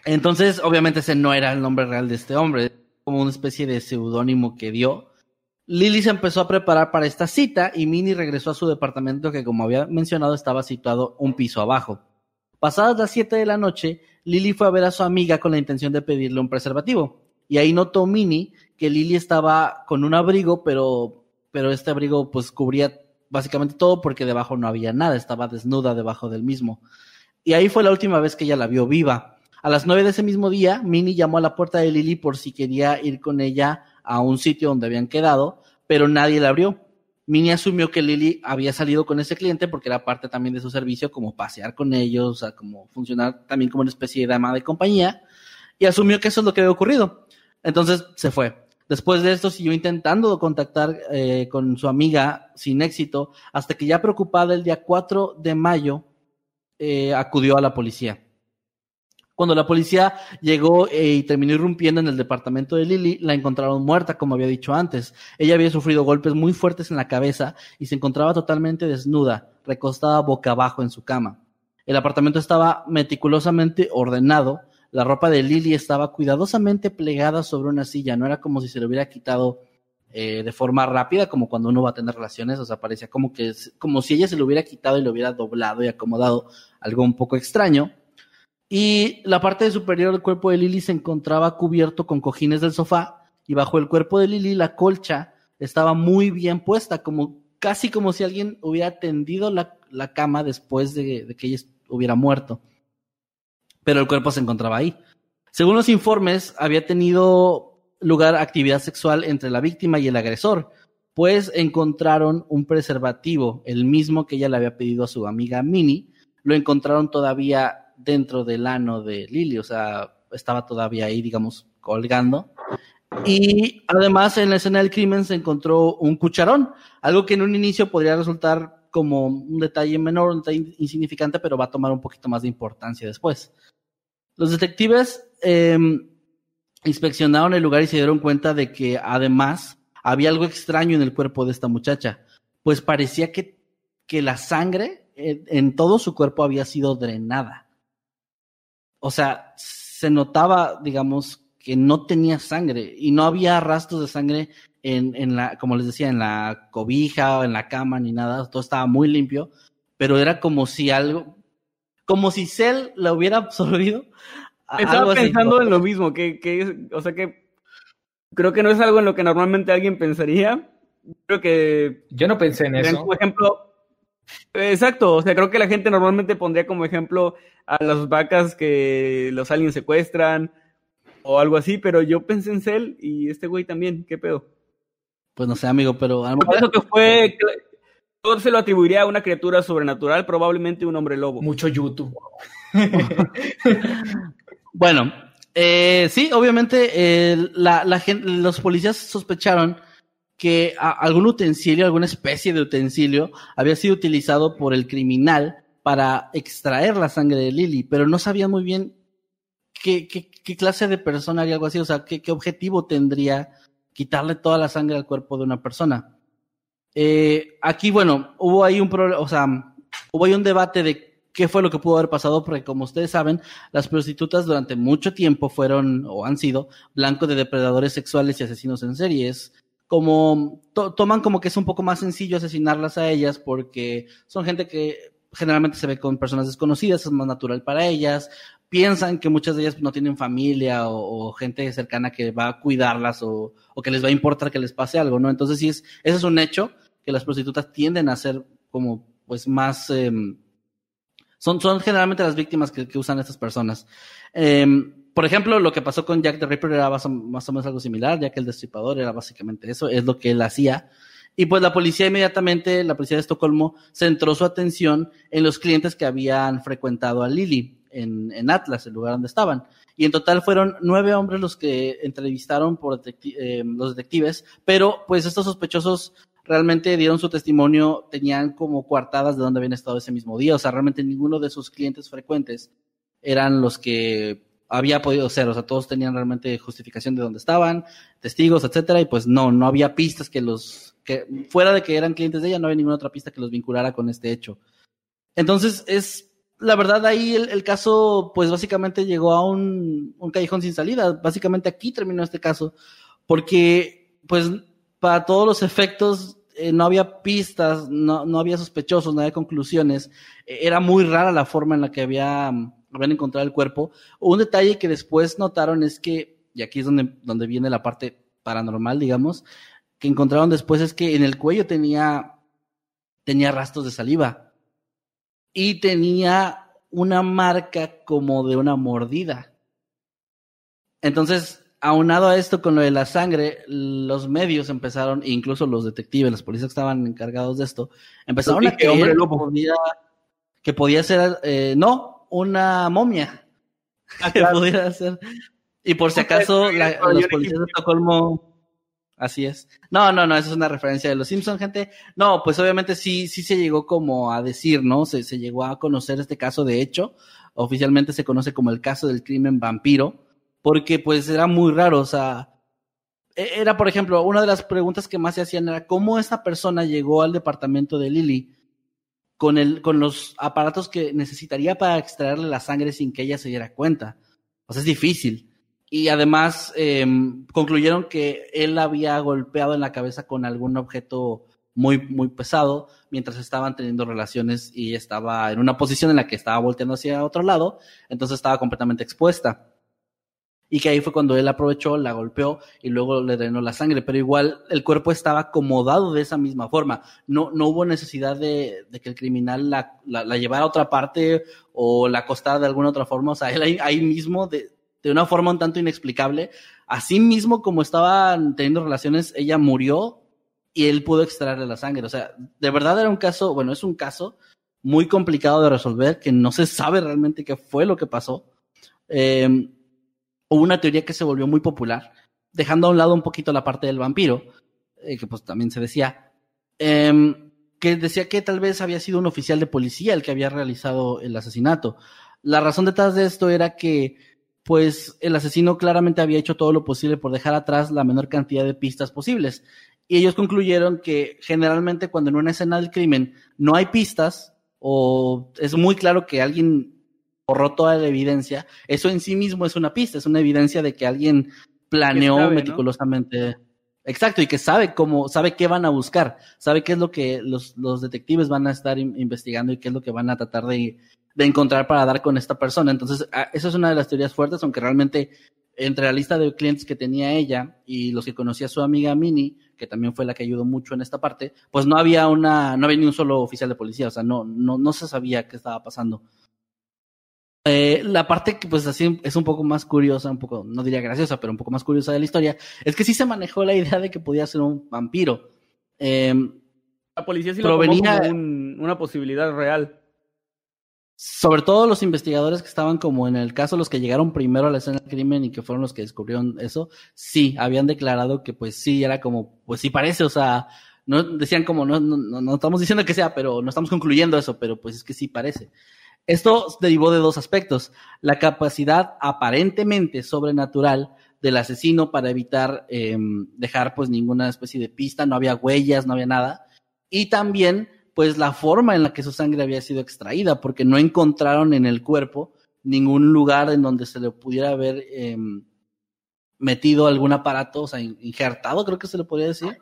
Entonces, obviamente ese no era el nombre real de este hombre, como una especie de seudónimo que dio. Lily se empezó a preparar para esta cita y Minnie regresó a su departamento que, como había mencionado, estaba situado un piso abajo. Pasadas las 7 de la noche, Lily fue a ver a su amiga con la intención de pedirle un preservativo. Y ahí notó Minnie que Lily estaba con un abrigo, pero, pero este abrigo pues cubría básicamente todo porque debajo no había nada, estaba desnuda debajo del mismo. Y ahí fue la última vez que ella la vio viva. A las 9 de ese mismo día, Minnie llamó a la puerta de Lily por si quería ir con ella a un sitio donde habían quedado, pero nadie la abrió. Minnie asumió que Lily había salido con ese cliente porque era parte también de su servicio, como pasear con ellos, o sea, como funcionar también como una especie de dama de compañía, y asumió que eso es lo que había ocurrido. Entonces se fue. Después de esto siguió intentando contactar eh, con su amiga sin éxito, hasta que ya preocupada el día 4 de mayo eh, acudió a la policía. Cuando la policía llegó eh, y terminó irrumpiendo en el departamento de Lily, la encontraron muerta, como había dicho antes. Ella había sufrido golpes muy fuertes en la cabeza y se encontraba totalmente desnuda, recostada boca abajo en su cama. El apartamento estaba meticulosamente ordenado, la ropa de Lily estaba cuidadosamente plegada sobre una silla, no era como si se le hubiera quitado eh, de forma rápida, como cuando uno va a tener relaciones, o sea, parecía como que, como si ella se lo hubiera quitado y lo hubiera doblado y acomodado, algo un poco extraño. Y la parte superior del cuerpo de Lily se encontraba cubierto con cojines del sofá y bajo el cuerpo de Lily la colcha estaba muy bien puesta, como casi como si alguien hubiera tendido la, cama después de, de, que ella hubiera muerto. Pero el cuerpo se encontraba ahí. Según los informes, había tenido lugar actividad sexual entre la víctima y el agresor, pues encontraron un preservativo, el mismo que ella le había pedido a su amiga Minnie, lo encontraron todavía dentro del ano de Lily, o sea, estaba todavía ahí, digamos, colgando. Y además en la escena del crimen se encontró un cucharón, algo que en un inicio podría resultar como un detalle menor, un detalle insignificante, pero va a tomar un poquito más de importancia después. Los detectives em, inspeccionaron el lugar y se dieron cuenta de que además había algo extraño en el cuerpo de esta muchacha, pues parecía que, que la sangre en todo su cuerpo había sido drenada o sea, se notaba, digamos, que no tenía sangre y no había rastros de sangre en, en la, como les decía, en la cobija o en la cama ni nada, todo estaba muy limpio, pero era como si algo, como si Cell la hubiera absorbido Estaba pensando en lo mismo, que, que, o sea que creo que no es algo en lo que normalmente alguien pensaría. Creo que... Yo no pensé en eso. Por ejemplo, exacto, o sea, creo que la gente normalmente pondría como ejemplo a las vacas que los aliens secuestran o algo así, pero yo pensé en Cell y este güey también, ¿qué pedo? Pues no sé, amigo, pero... A Eso que fue... Todo se lo atribuiría a una criatura sobrenatural, probablemente un hombre lobo. Mucho YouTube. bueno, eh, sí, obviamente eh, la, los policías sospecharon que algún utensilio, alguna especie de utensilio, había sido utilizado por el criminal para extraer la sangre de Lily, pero no sabían muy bien qué, clase de persona haría algo así, o sea, qué, qué objetivo tendría quitarle toda la sangre al cuerpo de una persona. Eh, aquí, bueno, hubo ahí un problema, o sea, hubo ahí un debate de qué fue lo que pudo haber pasado, porque como ustedes saben, las prostitutas durante mucho tiempo fueron o han sido blanco de depredadores sexuales y asesinos en series. Como toman como que es un poco más sencillo asesinarlas a ellas porque son gente que generalmente se ve con personas desconocidas, es más natural para ellas, piensan que muchas de ellas no tienen familia o, gente cercana que va a cuidarlas o, que les va a importar que les pase algo, ¿no? Entonces sí, es, ese es un hecho que las prostitutas tienden a ser como pues más... Em, son, son generalmente las víctimas que, usan estas personas. Em, por ejemplo, lo que pasó con Jack the Ripper era más o, menos algo similar, ya que el destripador era básicamente eso, es lo que él hacía. Y pues la policía inmediatamente, la policía de Estocolmo, centró su atención en los clientes que habían frecuentado a Lily en, Atlas, el lugar donde estaban. Y en total fueron nueve hombres los que entrevistaron por eh, los detectives, pero pues estos sospechosos realmente dieron su testimonio, tenían como coartadas de dónde habían estado ese mismo día, o sea, realmente ninguno de sus clientes frecuentes eran los que había podido ser, o sea, todos tenían realmente justificación de dónde estaban, testigos, etcétera, y pues no, no había pistas que los, que fuera de que eran clientes de ella, no había ninguna otra pista que los vinculara con este hecho. Entonces, es la verdad ahí el, caso pues básicamente llegó a un, callejón sin salida. Básicamente aquí terminó este caso porque pues para todos los efectos eh, no había pistas, no, no, había sospechosos, no había conclusiones. Eh, era muy rara la forma en la que había, habían encontrado el cuerpo. Un detalle que después notaron es que, y aquí es donde, donde viene la parte paranormal, digamos, que encontraron después es que en el cuello tenía, tenía rastros de saliva y tenía una marca como de una mordida. Entonces, aunado a esto con lo de la sangre, los medios empezaron, incluso los detectives, los policías que estaban encargados de esto, empezaron a creer que podía, que podía ser, eh, no, una momia. Ah, que pudiera ser. Y por si acaso, los policías de Estocolmo Así es. No, no, no, eso es una referencia de los Simpson, gente. No, pues obviamente sí, sí se llegó como a decir, ¿no? Se, se llegó a conocer este caso de hecho. Oficialmente se conoce como el caso del crimen vampiro, porque pues era muy raro, o sea, e, era, por ejemplo, una de las preguntas que más se hacían era cómo esta persona llegó al departamento de Lily con, el, con los aparatos que necesitaría para extraerle la sangre sin que ella se diera cuenta. O sea, es difícil y además em, concluyeron que él había golpeado en la cabeza con algún objeto muy, muy pesado mientras estaban teniendo relaciones y estaba en una posición en la que estaba volteando hacia otro lado, entonces estaba completamente expuesta. Y que ahí fue cuando él aprovechó, la golpeó y luego le drenó la sangre, pero igual el cuerpo estaba acomodado de esa misma forma. No, no hubo necesidad de, que el criminal la, la, llevara a otra parte o la acostara de alguna otra forma. O sea, él ahí, mismo de, de una forma un tanto inexplicable. Así mismo como estaban teniendo relaciones, ella murió y él pudo extraerle la sangre. O sea, de verdad era un caso, bueno, es un caso muy complicado de resolver, que no se sabe realmente qué fue lo que pasó. Eh, hubo una teoría que se volvió muy popular, dejando a un lado un poquito la parte del vampiro, eh, que pues también se decía, em, que decía que tal vez había sido un oficial de policía el que había realizado el asesinato. La razón detrás de esto era que pues el asesino claramente había hecho todo lo posible por dejar atrás la menor cantidad de pistas posibles. Y ellos concluyeron que generalmente cuando en una escena del crimen no hay pistas o es muy claro que alguien borró toda la evidencia, eso en sí mismo es una pista, es una evidencia de que alguien planeó meticulosamente. Exacto, y que sabe cómo, sabe qué van a buscar, sabe qué es lo que los, los detectives van a estar investigando y qué es lo que van a tratar de, de encontrar para dar con esta persona. Entonces, esa es una de las teorías fuertes, aunque realmente entre la lista de clientes que tenía ella y los que conocía su amiga Minnie, que también fue la que ayudó mucho en esta parte, pues no había una, no había ni un solo oficial de policía, o sea, no, no, no se sabía qué estaba pasando. Eh, la parte que pues así es un poco más curiosa, un poco, no diría graciosa, pero un poco más curiosa de la historia, es que sí se manejó la idea de que podía ser un vampiro. Em, la policía sí lo provenía, como una posibilidad real. Sobre todo los investigadores que estaban como en el caso, los que llegaron primero a la escena del crimen y que fueron los que descubrieron eso, sí, habían declarado que pues sí, era como, pues sí parece, o sea, no decían como, no, no, no estamos diciendo que sea, pero no estamos concluyendo eso, pero pues es que sí parece. Esto derivó de dos aspectos. La capacidad aparentemente sobrenatural del asesino para evitar em, dejar pues ninguna especie de pista, no había huellas, no había nada. Y también pues la forma en la que su sangre había sido extraída, porque no encontraron en el cuerpo ningún lugar en donde se le pudiera haber em, metido algún aparato, o sea, injertado, creo que se le podría decir,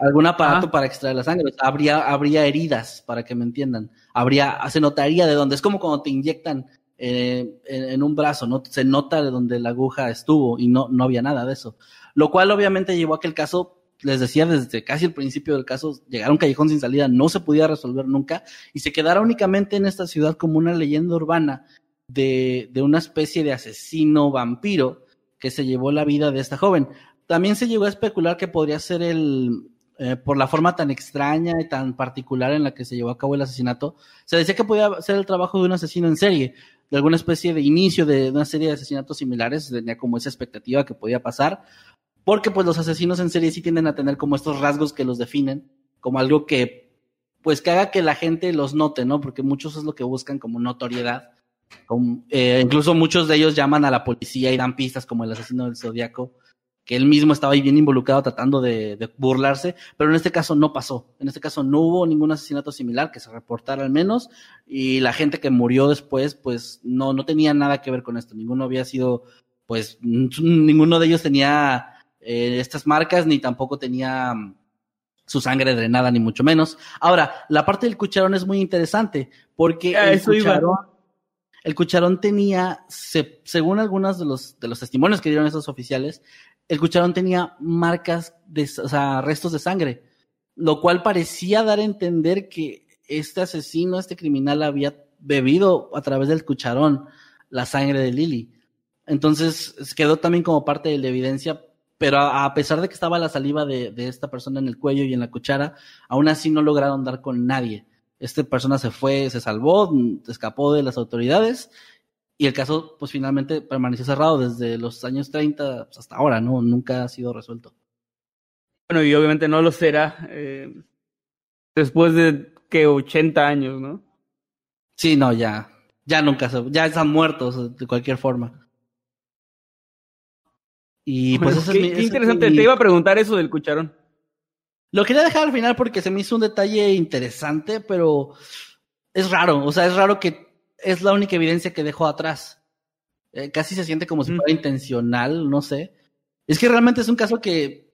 algún aparato para extraer la sangre. habría, habría heridas, para que me entiendan. Habría, se notaría de dónde. Es como cuando te inyectan eh, en, un brazo, ¿no? Se nota de dónde la aguja estuvo y no, no había nada de eso. Lo cual obviamente llevó a que el caso, les decía desde casi el principio del caso, llegara a un callejón sin salida, no se podía resolver nunca y se quedara únicamente en esta ciudad como una leyenda urbana de, de una especie de asesino vampiro que se llevó la vida de esta joven. También se llegó a especular que podría ser el, eh, por la forma tan extraña y tan particular en la que se llevó a cabo el asesinato, se decía que podía ser el trabajo de un asesino en serie, de alguna especie de inicio de una serie de asesinatos similares, tenía como esa expectativa que podía pasar, porque pues los asesinos en serie sí tienden a tener como estos rasgos que los definen, como algo que pues que haga que la gente los note, ¿no? Porque muchos es lo que buscan como notoriedad. Eh, incluso muchos de ellos llaman a la policía y dan pistas como el asesino del zodiaco que él mismo estaba ahí bien involucrado tratando de, burlarse, pero en este caso no pasó. En este caso no hubo ningún asesinato similar que se reportara al menos, y la gente que murió después, pues no, no tenía nada que ver con esto. Ninguno había sido, pues, ninguno de ellos tenía eh, estas marcas, ni tampoco tenía mm, su sangre drenada, ni mucho menos. Ahora, la parte del cucharón es muy interesante, porque ah, el cucharón, el cucharón tenía, según algunos de los, de los testimonios que dieron esos oficiales, el cucharón tenía marcas de, o sea, restos de sangre, lo cual parecía dar a entender que este asesino, este criminal había bebido a través del cucharón la sangre de Lily. Entonces quedó también como parte de la evidencia, pero a, pesar de que estaba la saliva de, de, esta persona en el cuello y en la cuchara, aún así no lograron dar con nadie. Esta persona se fue, se salvó, escapó de las autoridades y el caso, pues finalmente permaneció cerrado desde los años 30 pues, hasta ahora, ¿no? Nunca ha sido resuelto. Bueno, y obviamente no lo será eh, después de que 80 años, ¿no? Sí, no, ya. Ya nunca se, ya están muertos de cualquier forma. Y pues eso qué, es qué interesante, te iba a preguntar eso del cucharón. Lo quería dejar al final porque se me hizo un detalle interesante, pero es raro, o sea, es raro que es la única evidencia que dejó atrás. Eh, casi se siente como si fuera intencional, no sé. Es que realmente es un caso que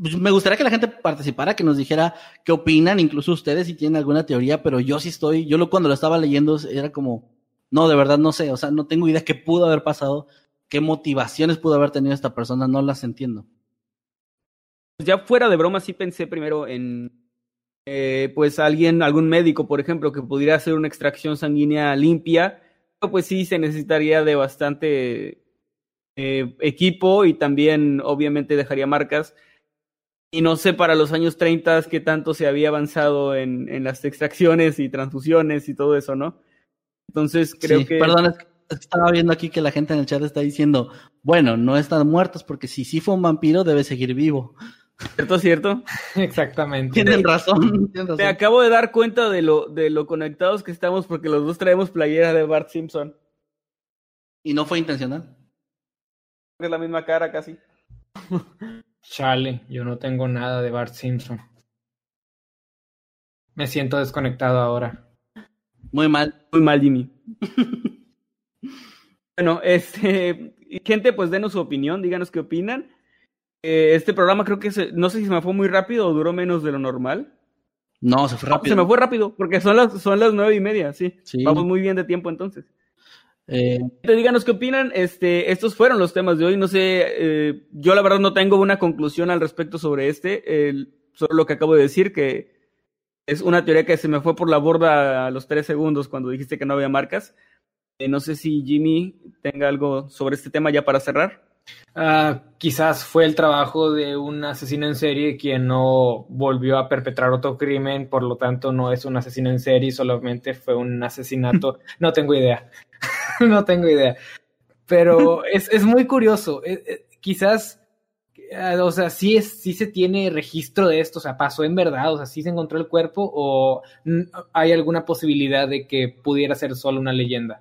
pues, me gustaría que la gente participara, que nos dijera qué opinan, incluso ustedes si tienen alguna teoría, pero yo sí estoy, yo lo, cuando lo estaba leyendo era como, no, de verdad no sé, o sea, no tengo idea qué pudo haber pasado, qué motivaciones pudo haber tenido esta persona, no las entiendo. Ya fuera de broma, sí pensé primero en eh, pues alguien, algún médico, por ejemplo, que pudiera hacer una extracción sanguínea limpia, pues sí se necesitaría de bastante eh, equipo y también obviamente dejaría marcas. Y no sé para los años 30 qué tanto se había avanzado en, en las extracciones y transfusiones y todo eso, ¿no? Entonces creo que... Perdón, estaba viendo aquí que la gente en el chat está diciendo, bueno, no están muertos porque si sí fue un vampiro debe seguir vivo. ¿Cierto, cierto? Exactamente. Tienen razón, Me acabo de dar cuenta de lo, de lo conectados que estamos porque los dos traemos playera de Bart Simpson. ¿Y no fue intencional? Es la misma cara casi. Chale, yo no tengo nada de Bart Simpson. Me siento desconectado ahora. Muy mal. Muy mal, Jimmy. bueno, este, gente, pues denos su opinión, díganos qué opinan. Eh, este programa creo que se, no sé si se me fue muy rápido o duró menos de lo normal. No, se fue rápido. Se me fue rápido, porque son las, son las nueve y media, sí. Vamos muy bien de tiempo entonces. Eh, díganos qué opinan. Este, estos fueron los temas de hoy. No sé, eh, yo la verdad no tengo una conclusión al respecto sobre este. solo lo que acabo de decir, que es una teoría que se me fue por la borda a los tres segundos cuando dijiste que no había marcas. Eh, no sé si Jimmy tenga algo sobre este tema ya para cerrar. Uh, quizás fue el trabajo de un asesino en serie quien no volvió a perpetrar otro crimen, por lo tanto no es un asesino en serie, solamente fue un asesinato. no tengo idea, no tengo idea. Pero es, es muy curioso, eh, eh, quizás, uh, o sea, sí, es, sí se tiene registro de esto, o sea, pasó en verdad, o sea, sí se encontró el cuerpo o hay alguna posibilidad de que pudiera ser solo una leyenda.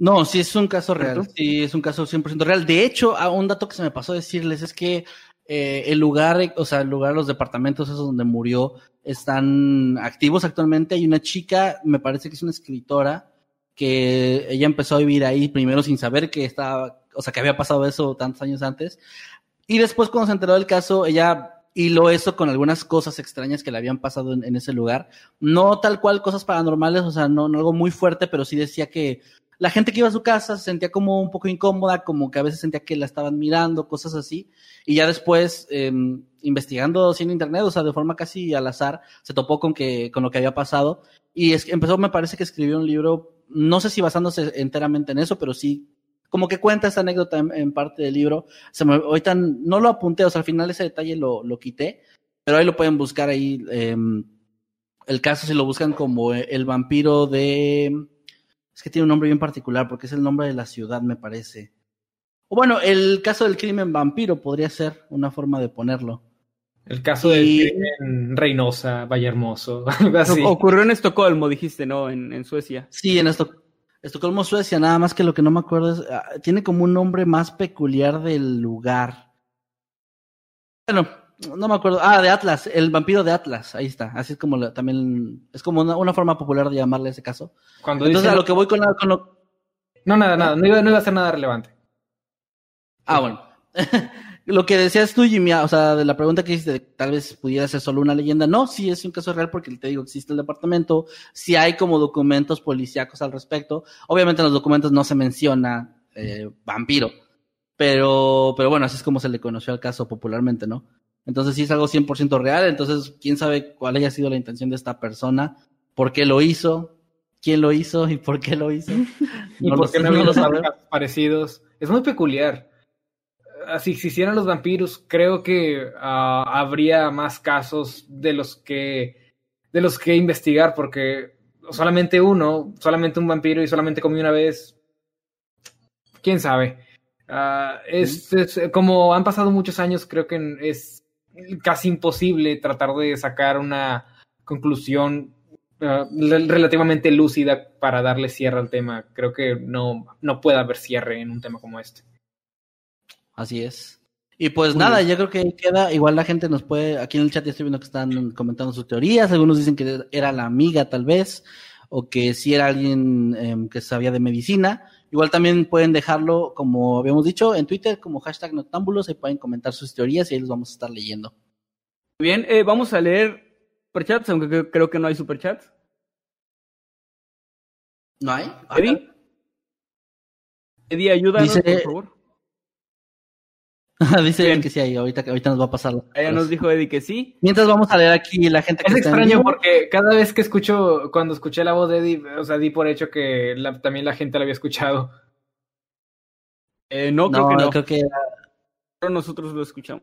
No, sí es un caso real. Sí, es un caso 100% real. De hecho, un dato que se me pasó a decirles es que eh, el lugar, o sea, el lugar, los departamentos esos donde murió, están activos actualmente. Hay una chica, me parece que es una escritora, que ella empezó a vivir ahí primero sin saber que estaba, o sea, que había pasado eso tantos años antes. Y después, cuando se enteró del caso, ella hiló eso con algunas cosas extrañas que le habían pasado en, ese lugar. No tal cual cosas paranormales, o sea, no, no algo muy fuerte, pero sí decía que la gente que iba a su casa se sentía como un poco incómoda, como que a veces sentía que la estaban mirando, cosas así. Y ya después, em, investigando en internet, o sea, de forma casi al azar, se topó con, que, con lo que había pasado. Y es, empezó, me parece que escribió un libro, no sé si basándose enteramente en eso, pero sí como que cuenta esta anécdota en, parte del libro. Se me, ahorita no lo apunté, o sea, al final ese detalle lo, lo quité, pero ahí lo pueden buscar ahí. Em, el caso, si lo buscan como el vampiro de es que tiene un nombre bien particular porque es el nombre de la ciudad, me parece. O bueno, el caso del crimen vampiro podría ser una forma de ponerlo. El caso del crimen Reynosa, Vallehermoso, algo así. Ocurrió en Estocolmo, dijiste, ¿no? En, Suecia. Sí, en Estocolmo, Suecia, nada más que lo que no me acuerdo es. Ah, tiene como un nombre más peculiar del lugar. Bueno, no me acuerdo. Ah, de Atlas, el vampiro de Atlas. Ahí está. Así es como también. Es como una, forma popular de llamarle ese caso. Cuando Entonces, a lo que voy con, lo. No, nada, nada. No iba, no iba a ser nada relevante. Ah, bueno. lo que decías tú, Jimmy, o sea, de la pregunta que hiciste, tal vez pudiera ser solo una leyenda. No, sí es un caso real porque te digo, existe el departamento. Sí hay como documentos policíacos al respecto. Obviamente en los documentos no se menciona eh, vampiro. Pero, pero bueno, así es como se le conoció al caso popularmente, ¿no? Entonces sí es algo 100% real, entonces quién sabe cuál haya sido la intención de esta persona, por qué lo hizo, quién lo hizo y por qué lo hizo. y por qué no los parecidos. Es muy peculiar. Así, si hicieran los vampiros, creo que ah, habría más casos de los que de los que investigar, porque solamente uno, solamente un vampiro y solamente comí una vez, quién sabe. Ah, es, como han pasado muchos años, creo que es casi imposible tratar de sacar una conclusión uh, relativamente lúcida para darle cierre al tema. Creo que no, no puede haber cierre en un tema como este. Así es. Y pues nada, yo creo que queda, igual la gente nos puede, aquí en el chat ya estoy viendo que están comentando sus teorías, algunos dicen que era la amiga tal vez, o que si era alguien em, que sabía de medicina, Igual también pueden dejarlo, como habíamos dicho, en Twitter como hashtag noctámbulos, y pueden comentar sus teorías y ahí los vamos a estar leyendo. Bien, eh, vamos a leer superchats, aunque creo que no hay superchats. ¿No hay? Eddie. Eddie, ayúdanos, por favor. Dice que sí hay, ahorita, ahorita nos va a pasar. Ella nos dijo Eddie que sí. Mientras vamos a leer aquí la gente que Es extraño porque cada vez que escucho, cuando escuché la voz de Eddie, o sea, di por hecho que también la gente la había escuchado. Eh, no, creo que no. creo que Pero nosotros lo escuchamos.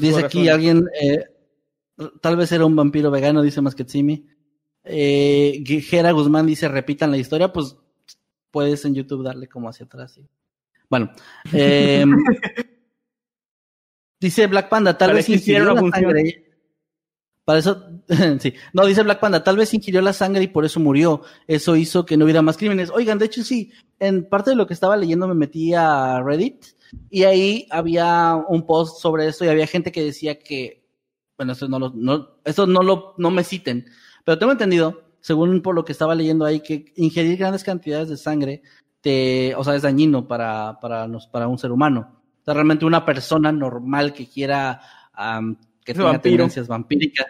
dice aquí alguien, eh, tal vez era un vampiro vegano, dice Masquetsimi. Eh, Gera Guzmán dice, repitan la historia, pues puedes en YouTube darle como hacia atrás. ¿sí? Bueno, eh, dice Black Panda, tal vez ingirió la sangre. Para eso, sí. No, dice Black Panda, tal vez ingirió la sangre y por eso murió. Eso hizo que no hubiera más crímenes. Oigan, de hecho sí, en parte de lo que estaba leyendo me metí a Reddit y ahí había un post sobre eso y había gente que decía que, bueno, eso no lo, no, eso no lo, no me citen, pero tengo entendido, según por lo que estaba leyendo ahí, que ingerir grandes cantidades de sangre o sea, es dañino para, para, para un ser humano. O sea, realmente una persona normal que quiera que tenga tendencias vampíricas.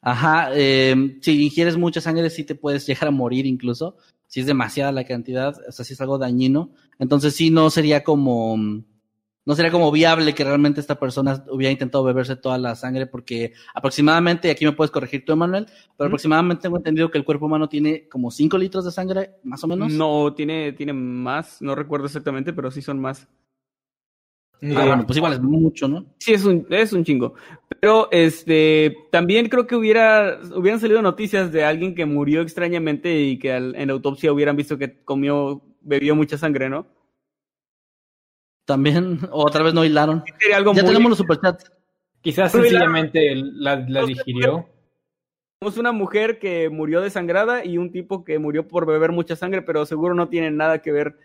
Ajá, eh, si ingieres mucha sangre sí te puedes llegar a morir incluso, si es demasiada la cantidad, o sea, si es algo dañino. Entonces sí no sería como no sería como viable que realmente esta persona hubiera intentado beberse toda la sangre porque aproximadamente, aquí me puedes corregir tú, Emanuel, pero aproximadamente tengo entendido que el cuerpo humano tiene como 5 litros de sangre, más o menos. No, tiene, tiene más, no recuerdo exactamente, pero sí son más. Ah, bueno, pues igual es mucho, ¿no? Sí, es un, es un chingo. Pero este también creo que hubiera, hubieran salido noticias de alguien que murió extrañamente y que en la autopsia hubieran visto que comió, bebió mucha sangre, ¿no? También, o otra vez no hilaron. ya tenemos los superchats. Quizás sencillamente la, la digirió. Tenemos una mujer que murió desangrada y un tipo que murió por beber mucha sangre, pero seguro no tiene nada que ver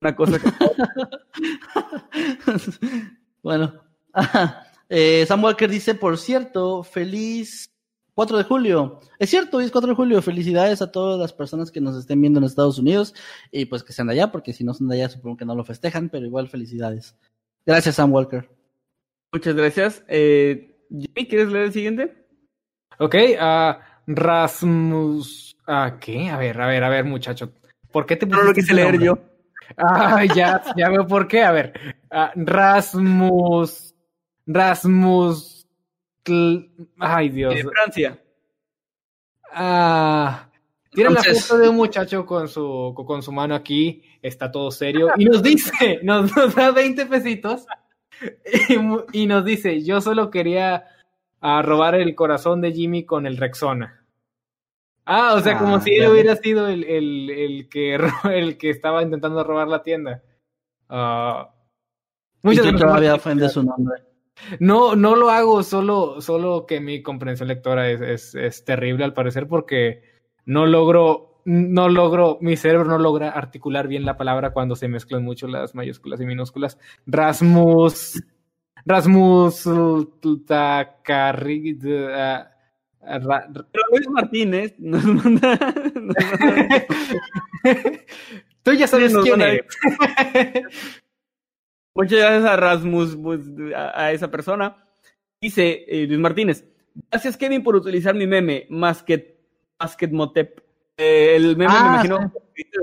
una cosa que... bueno. eh, Sam Walker dice, por cierto, feliz 4 de julio. Es cierto, hoy es 4 de julio. Felicidades a todas las personas que nos estén viendo en Estados Unidos y pues que sean de allá, porque si no son de allá supongo que no lo festejan, pero igual felicidades. Gracias, Sam Walker. Muchas gracias. Eh, Jimmy, ¿quieres leer el siguiente? Ok, uh, Rasmus. ¿A ¿Qué? A ver, a ver, a ver, muchacho. ¿Por qué te pusiste No lo quise leer yo. Ah, ya, ya veo por qué. A ver, uh, Rasmus. Rasmus Ay, Dios. De Francia. Ah. Tiene la foto de un muchacho con su, con su mano aquí, está todo serio, y nos dice, nos, da 20 pesitos, y, nos dice, yo solo quería ah, robar el corazón de Jimmy con el Rexona. Ah, o sea, como ah, si él hubiera sido el, el, el, que, el que estaba intentando robar la tienda. Uh, muchas y todavía ofende su nombre. No, no lo hago, solo, solo que mi comprensión lectora es, es, es, terrible al parecer porque no logro, no logro, mi cerebro no logra articular bien la palabra cuando se mezclan mucho las mayúsculas y minúsculas. Rasmus, Rasmus, Tacarri, Pero Luis Martínez nos manda... Tú ya sabes quién es. Muchas gracias a Rasmus, pues, a, esa persona. Dice eh, Luis Martínez, gracias Kevin por utilizar mi meme, Masket, Masket Motep. Eh, el meme, me ah, imagino,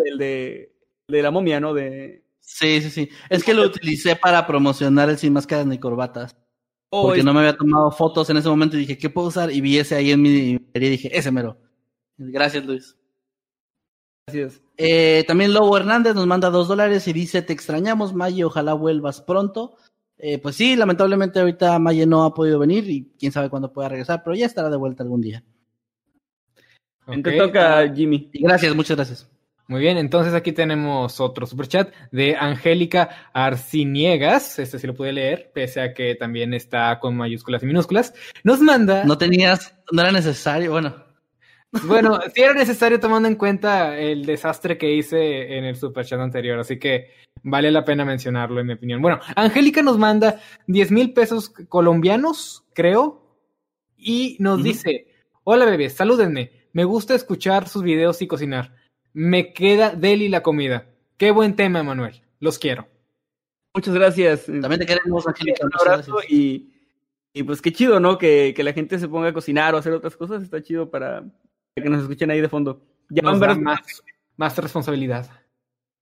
el de, de la momia, ¿no? De... Sí, sí, sí. Es que lo utilicé para promocionar el Sin Máscaras ni Corbatas. Oh, porque no me había tomado fotos en ese momento y dije, ¿qué puedo usar? Y vi ese ahí en mi y dije, ese mero. Gracias, Luis. Gracias. Eh, también Lobo Hernández nos manda dos dólares y dice, te extrañamos, Maye, ojalá vuelvas pronto. Eh, pues sí, lamentablemente ahorita Maye no ha podido venir y quién sabe cuándo pueda regresar, pero ya estará de vuelta algún día. Te toca, Jimmy. gracias, muchas gracias. Muy bien, entonces aquí tenemos otro superchat de Angélica Arciniegas. Este sí lo pude leer, pese a que también está con mayúsculas y minúsculas. Nos manda. No tenías, no era necesario, bueno. Bueno, sí era necesario tomando en cuenta el desastre que hice en el superchat anterior, así que vale la pena mencionarlo, en mi opinión. Bueno, Angélica nos manda 10 mil pesos colombianos, creo, y nos dice: Hola bebés, salúdenme. Me gusta escuchar sus videos y cocinar. Me queda deli la comida. Qué buen tema, Manuel. Los quiero. Muchas gracias. También te queremos, Angélica. Un abrazo y, y pues qué chido, ¿no? Que, que la gente se ponga a cocinar o hacer otras cosas. Está chido para, que nos escuchen ahí de fondo. Ya van a ver más, más responsabilidad.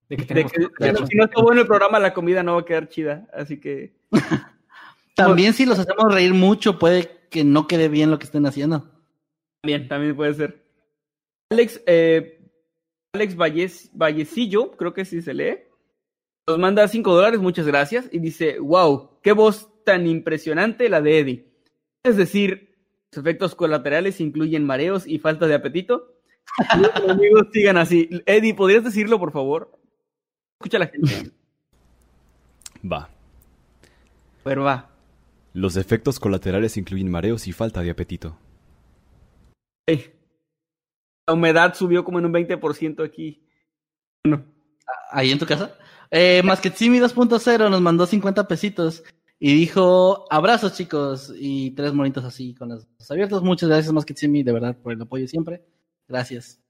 De que tenemos si no está bueno el programa, la comida no va a quedar chida. Así que. también si los hacemos reír mucho, puede que no quede bien lo que estén haciendo. También, también puede ser. Alex, eh, Alex Vallecillo, creo que sí se lee. Nos manda 5 dólares, muchas gracias. Y dice: Wow, qué voz tan impresionante la de Eddie. Es decir, efectos colaterales incluyen mareos y falta de apetito. Los amigos sigan así. Eddie, ¿podrías decirlo, por favor? Escucha la gente. Va. Pero va. Los efectos colaterales incluyen mareos y falta de apetito. La humedad subió como en un 20% aquí. ¿Ahí en tu casa? Eh, Masquetsimi 2.0 nos mandó 50 pesitos. Y dijo, abrazos chicos, y tres monitos así con los ojos abiertos. Muchas gracias Maskitsimi, de verdad, por el apoyo siempre. Gracias.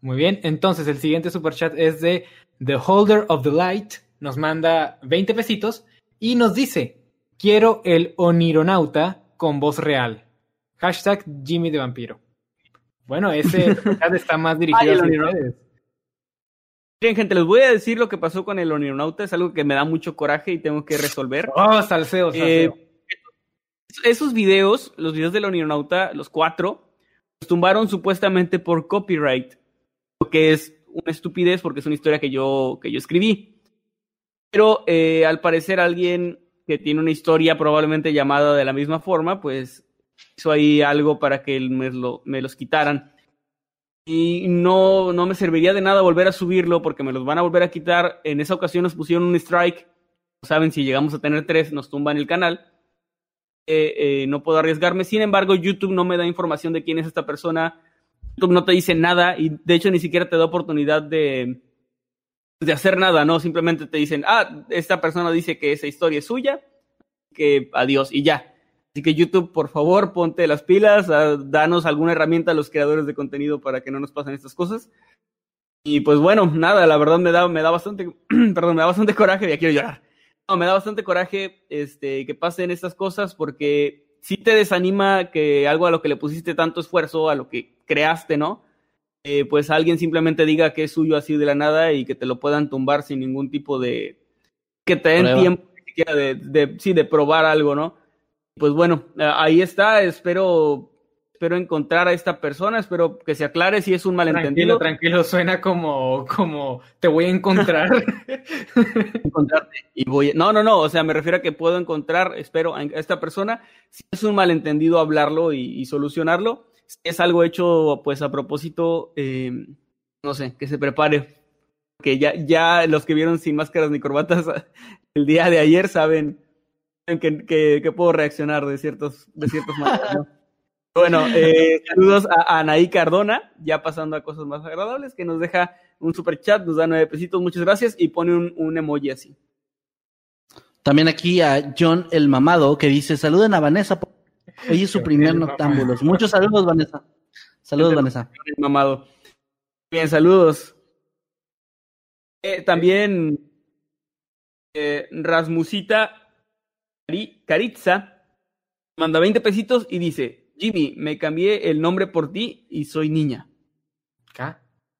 Muy bien, entonces el siguiente super chat es de The Holder of the Light. Nos manda 20 pesitos y nos dice, quiero el Onironauta con voz real. Hashtag Jimmy de Vampiro. Bueno, ese está más dirigido a ustedes. Bien, gente, les voy a decir lo que pasó con el Onionauta. Es algo que me da mucho coraje y tengo que resolver. Oh, salseo, salseo. Eh, esos videos, los videos del Onionauta, los cuatro, los tumbaron supuestamente por copyright. Lo que es una estupidez porque es una historia que yo, que yo escribí. Pero eh, al parecer alguien que tiene una historia probablemente llamada de la misma forma, pues hizo ahí algo para que me, lo, me los quitaran. Y no, no me serviría de nada volver a subirlo porque me los van a volver a quitar. En esa ocasión nos pusieron un strike. Saben, si llegamos a tener tres, nos tumban el canal. Eh, eh, no puedo arriesgarme. Sin embargo, YouTube no me da información de quién es esta persona. YouTube no te dice nada y de hecho ni siquiera te da oportunidad de, de hacer nada, ¿no? Simplemente te dicen, ah, esta persona dice que esa historia es suya, que adiós y ya. Así que YouTube, por favor, ponte las pilas, ah, danos alguna herramienta a los creadores de contenido para que no nos pasen estas cosas. Y pues bueno, nada, la verdad me da, me da bastante, perdón, me da bastante coraje, ya quiero llorar. No, me da bastante coraje este, que pasen estas cosas porque sí te desanima que algo a lo que le pusiste tanto esfuerzo, a lo que creaste, ¿no? Eh, pues alguien simplemente diga que es suyo así de la nada y que te lo puedan tumbar sin ningún tipo de... que te den tiempo de, de, sí, de probar algo, ¿no? Pues bueno, eh, ahí está, espero espero encontrar a esta persona, espero que se aclare si es un malentendido. Tranquilo, tranquilo, suena como, como te voy a encontrar. Encontrarte y voy, no, no, no, o sea, me refiero a que puedo encontrar, espero, a esta persona, si es un malentendido hablarlo y, solucionarlo, si es algo hecho pues a propósito, eh, no sé, que se prepare, que ya, ya los que vieron sin máscaras ni corbatas el día de ayer saben que, que, puedo reaccionar de ciertos, de ciertos modos. Bueno, eh, saludos a, Anaí Cardona, ya pasando a cosas más agradables, que nos deja un super chat, nos da nueve pesitos, muchas gracias, y pone un, un emoji así. También aquí a John el Mamado, que dice, saluden a Vanessa, hoy es su primer noctámbulos. Muchos saludos, Vanessa. Saludos, Vanessa. El Mamado. Bien, saludos. Eh, también eh, Rasmusita Caritza manda 20 pesitos y dice, Jimmy, me cambié el nombre por ti y soy niña.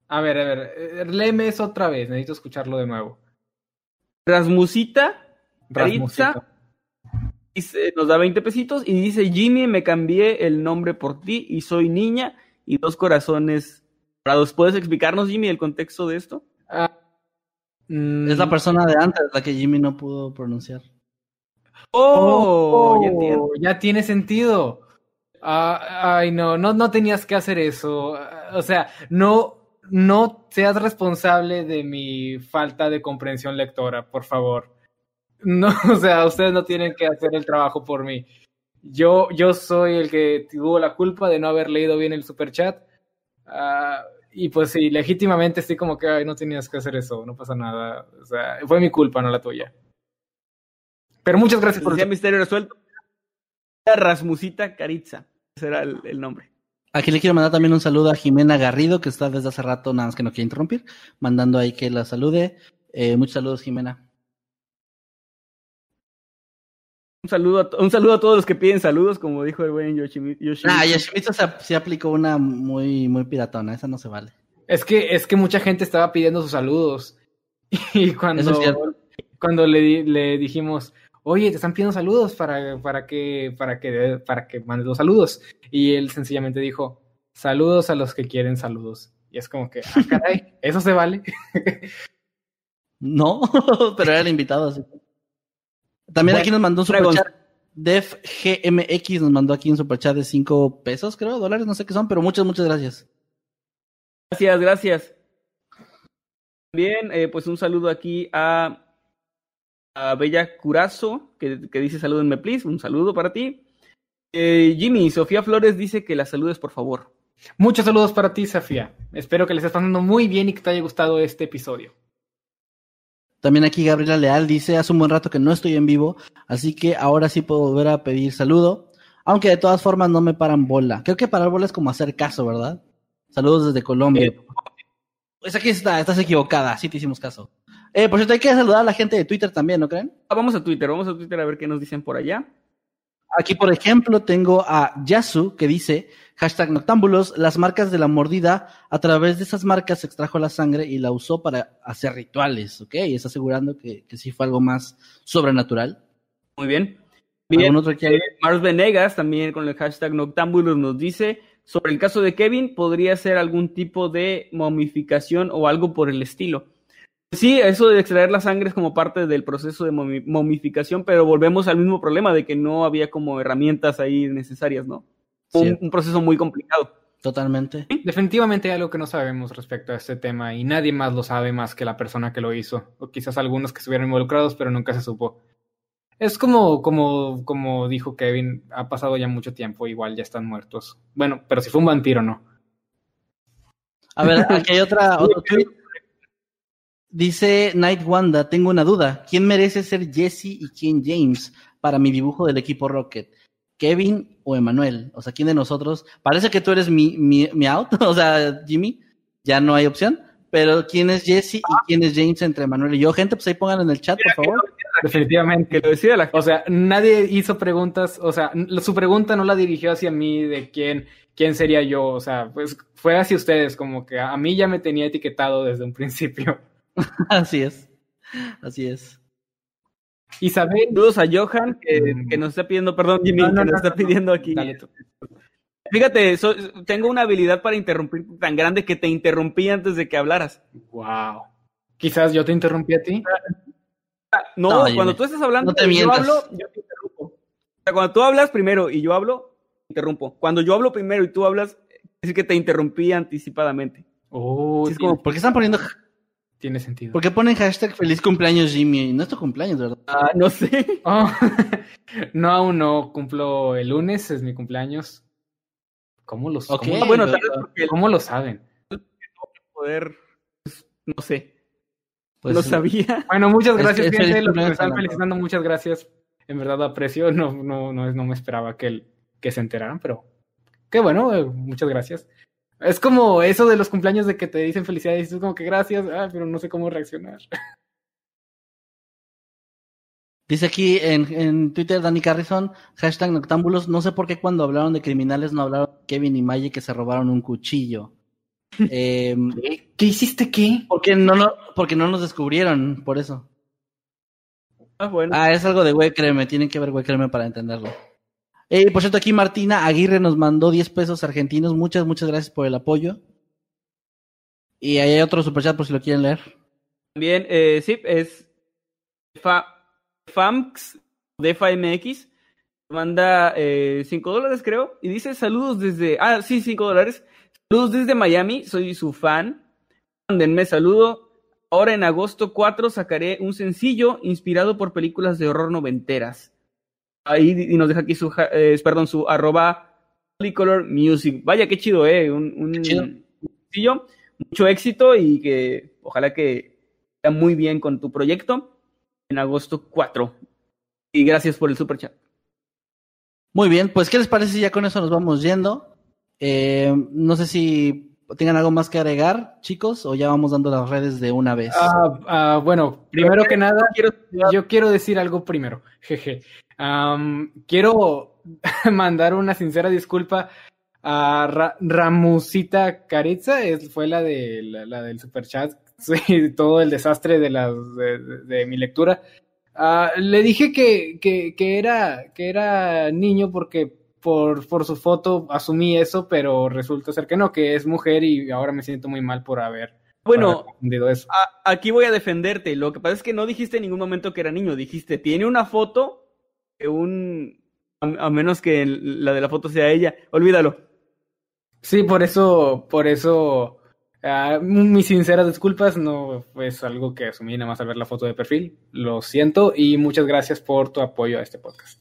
A ver, a ver, eh, léeme eso otra vez, necesito escucharlo de nuevo. Rasmusita, Caritza, nos da 20 pesitos y dice, Jimmy, me cambié el nombre por ti y soy niña y dos corazones ¿Puedes explicarnos, Jimmy, el contexto de esto? Ah, es la mm, persona de antes la que Jimmy no pudo pronunciar. Oh, oh, ya, tiene sentido. Ah, ay, no, no, no tenías que hacer eso. O sea, no, no seas responsable de mi falta de comprensión lectora, por favor. No, o sea, ustedes no tienen que hacer el trabajo por mí. Yo, yo soy el que tuvo la culpa de no haber leído bien el superchat. chat ah, y pues sí, legítimamente estoy como que, ay, no tenías que hacer eso, no pasa nada. O sea, fue mi culpa, no la tuya. Pero muchas gracias por el misterio resuelto. Rasmusita Caritza. Ese era el, nombre. Aquí le quiero mandar también un saludo a Jimena Garrido, que está desde hace rato, nada más que no quiere interrumpir, mandando ahí que la salude. Eh, muchos saludos, Jimena. Un saludo, a, un saludo a todos los que piden saludos, como dijo el buen Yoshimitsu. Ah, Yoshimitsu se, aplicó una muy, muy piratona, esa no se vale. Es que, es que mucha gente estaba pidiendo sus saludos. Y cuando, cuando le, le dijimos, oye, te están pidiendo saludos para, para, que, para, que, para que mandes los saludos. Y él sencillamente dijo, saludos a los que quieren saludos. Y es como que, ah, caray, ¿eso se vale? no, pero era el invitado. Así. También aquí nos mandó un superchat. Def GMX nos mandó aquí un superchat de 5 pesos, creo, dólares, no sé qué son, pero muchas, muchas gracias. Gracias, gracias. Bien, eh, pues un saludo aquí a a Bella Curazo, que, dice salúdenme, please. Un saludo para ti. Eh, Jimmy, Sofía Flores dice que la saludes, por favor. Muchos saludos para ti, Sofía. Espero que les estés pasando muy bien y que te haya gustado este episodio. También aquí Gabriela Leal dice, hace un buen rato que no estoy en vivo, así que ahora sí puedo volver a pedir saludo, aunque de todas formas no me paran bola. Creo que parar bola es como hacer caso, ¿verdad? Saludos desde Colombia. Eh, pues aquí está, estás equivocada, sí te hicimos caso. Eh, por cierto, hay que saludar a la gente de Twitter también, ¿no creen? Ah, vamos a Twitter, vamos a Twitter a ver qué nos dicen por allá. aquí, por ejemplo, tengo a Yasu que dice, hashtag noctámbulos, las marcas de la mordida, a través de esas marcas extrajo la sangre y la usó para hacer rituales, ¿ok? Y está asegurando que, que sí fue algo más sobrenatural. Muy bien. Bien, otro que... Eh, Mars Venegas también con el hashtag Noctámbulos nos dice, sobre el caso de Kevin, podría ser algún tipo de momificación o algo por el estilo. Sí, eso de extraer la sangre es como parte del proceso de momificación, pero volvemos al mismo problema de que no había como herramientas ahí necesarias, ¿no? Un, proceso muy complicado. Totalmente. Definitivamente hay algo que no sabemos respecto a este tema y nadie más lo sabe más que la persona que lo hizo, o quizás algunos que estuvieron involucrados, pero nunca se supo. Es como, como, como dijo Kevin, ha pasado ya mucho tiempo, igual ya están muertos. Bueno, pero si fue un vampiro, no. A ver, aquí hay otra, otro tweet. Dice Night Wanda, tengo una duda. ¿Quién merece ser Jesse y quién James para mi dibujo del equipo Rocket? ¿Kevin o Emanuel? O sea, ¿quién de nosotros? Parece que tú eres mi, mi, mi out, o sea, Jimmy, ya no hay opción. Pero ¿quién es Jesse y quién es James entre Emanuel y yo? Gente, pues ahí pongan en el chat, por favor. Definitivamente. Que lo decía la O sea, nadie hizo preguntas, o sea, su pregunta no la dirigió hacia mí de quién, quién sería yo, o sea, pues fue hacia ustedes, como que a mí ya me tenía etiquetado desde un principio. así es, así es. Isabel. Saludos a Johan, que, mm. nos está pidiendo, perdón, Jimmy, que nos está pidiendo aquí. Fíjate, tengo una habilidad para interrumpir tan grande que te interrumpí antes de que hablaras. Wow. Quizás yo te interrumpí a ti. No, cuando tú estás hablando, yo hablo, yo te interrumpo. O sea, cuando tú hablas primero y yo hablo, interrumpo. Cuando yo hablo primero y tú hablas, es que te interrumpí anticipadamente. Oh, es como, ¿por qué están poniendo tiene sentido. ¿Por qué ponen hashtag feliz cumpleaños Jimmy? No es tu cumpleaños, ¿verdad? Ah, no sé. Oh, no, aún no. Cumplo el lunes, es mi cumpleaños. ¿Cómo lo, ¿cómo, bueno, ¿cómo lo saben? Poder, pues, no sé. Pues lo sabía. Bueno, muchas gracias, gente. Los que me están felicitando, muchas gracias. En verdad aprecio. No, no, no, no me esperaba que, que se enteraran, pero qué bueno, eh, muchas gracias. Es como eso de los cumpleaños de que te dicen felicidades y tú como que gracias, ah, pero no sé cómo reaccionar. Dice aquí en, en Twitter Dani Carrison, hashtag noctámbulos, no sé por qué cuando hablaron de criminales no hablaron de Kevin y Maggie que se robaron un cuchillo. Eh, ¿Qué hiciste qué? Porque no, no, porque no nos descubrieron, por eso. Ah, bueno. Ah, es algo de güey, créeme, tienen que ver güey, créeme para entenderlo. Eh, por cierto, aquí Martina Aguirre nos mandó 10 pesos argentinos. Muchas, muchas gracias por el apoyo. Y ahí hay otro superchat por si lo quieren leer. También, eh, sí, es FAMX, DefaMX. Manda 5 eh, dólares, creo. Y dice saludos desde. Ah, sí, 5 dólares. Saludos desde Miami, soy su fan. Mándenme saludo. Ahora en agosto 4 sacaré un sencillo inspirado por películas de horror noventeras. Ahí y nos deja aquí su, eh, perdón, su arroba Polycolor Music. Vaya, qué chido, ¿eh? Un, sencillo, mucho éxito y que ojalá que vaya muy bien con tu proyecto en agosto 4. Y gracias por el super chat. Muy bien, pues ¿qué les parece si ya con eso nos vamos yendo? Eh, no sé si tengan algo más que agregar, chicos, o ya vamos dando las redes de una vez. Ah, ah, bueno, primero que nada, yo quiero decir algo primero. Jeje. Quiero mandar una sincera disculpa a Ramusita Caritza, fue la, de, la, del superchat, sí, todo el desastre de, la, de, mi lectura. Ah, le dije que, que, que, era, que era niño porque por, por su foto asumí eso, pero resulta ser que no, que es mujer y ahora me siento muy mal por haber. Bueno, eso. aquí voy a defenderte. Lo que pasa es que no dijiste en ningún momento que era niño. Dijiste, tiene una foto de un. A, menos que la de la foto sea ella. Olvídalo. Sí, por eso, por eso. Uh, mis sinceras disculpas, no es algo que asumí nada más al ver la foto de perfil. Lo siento y muchas gracias por tu apoyo a este podcast.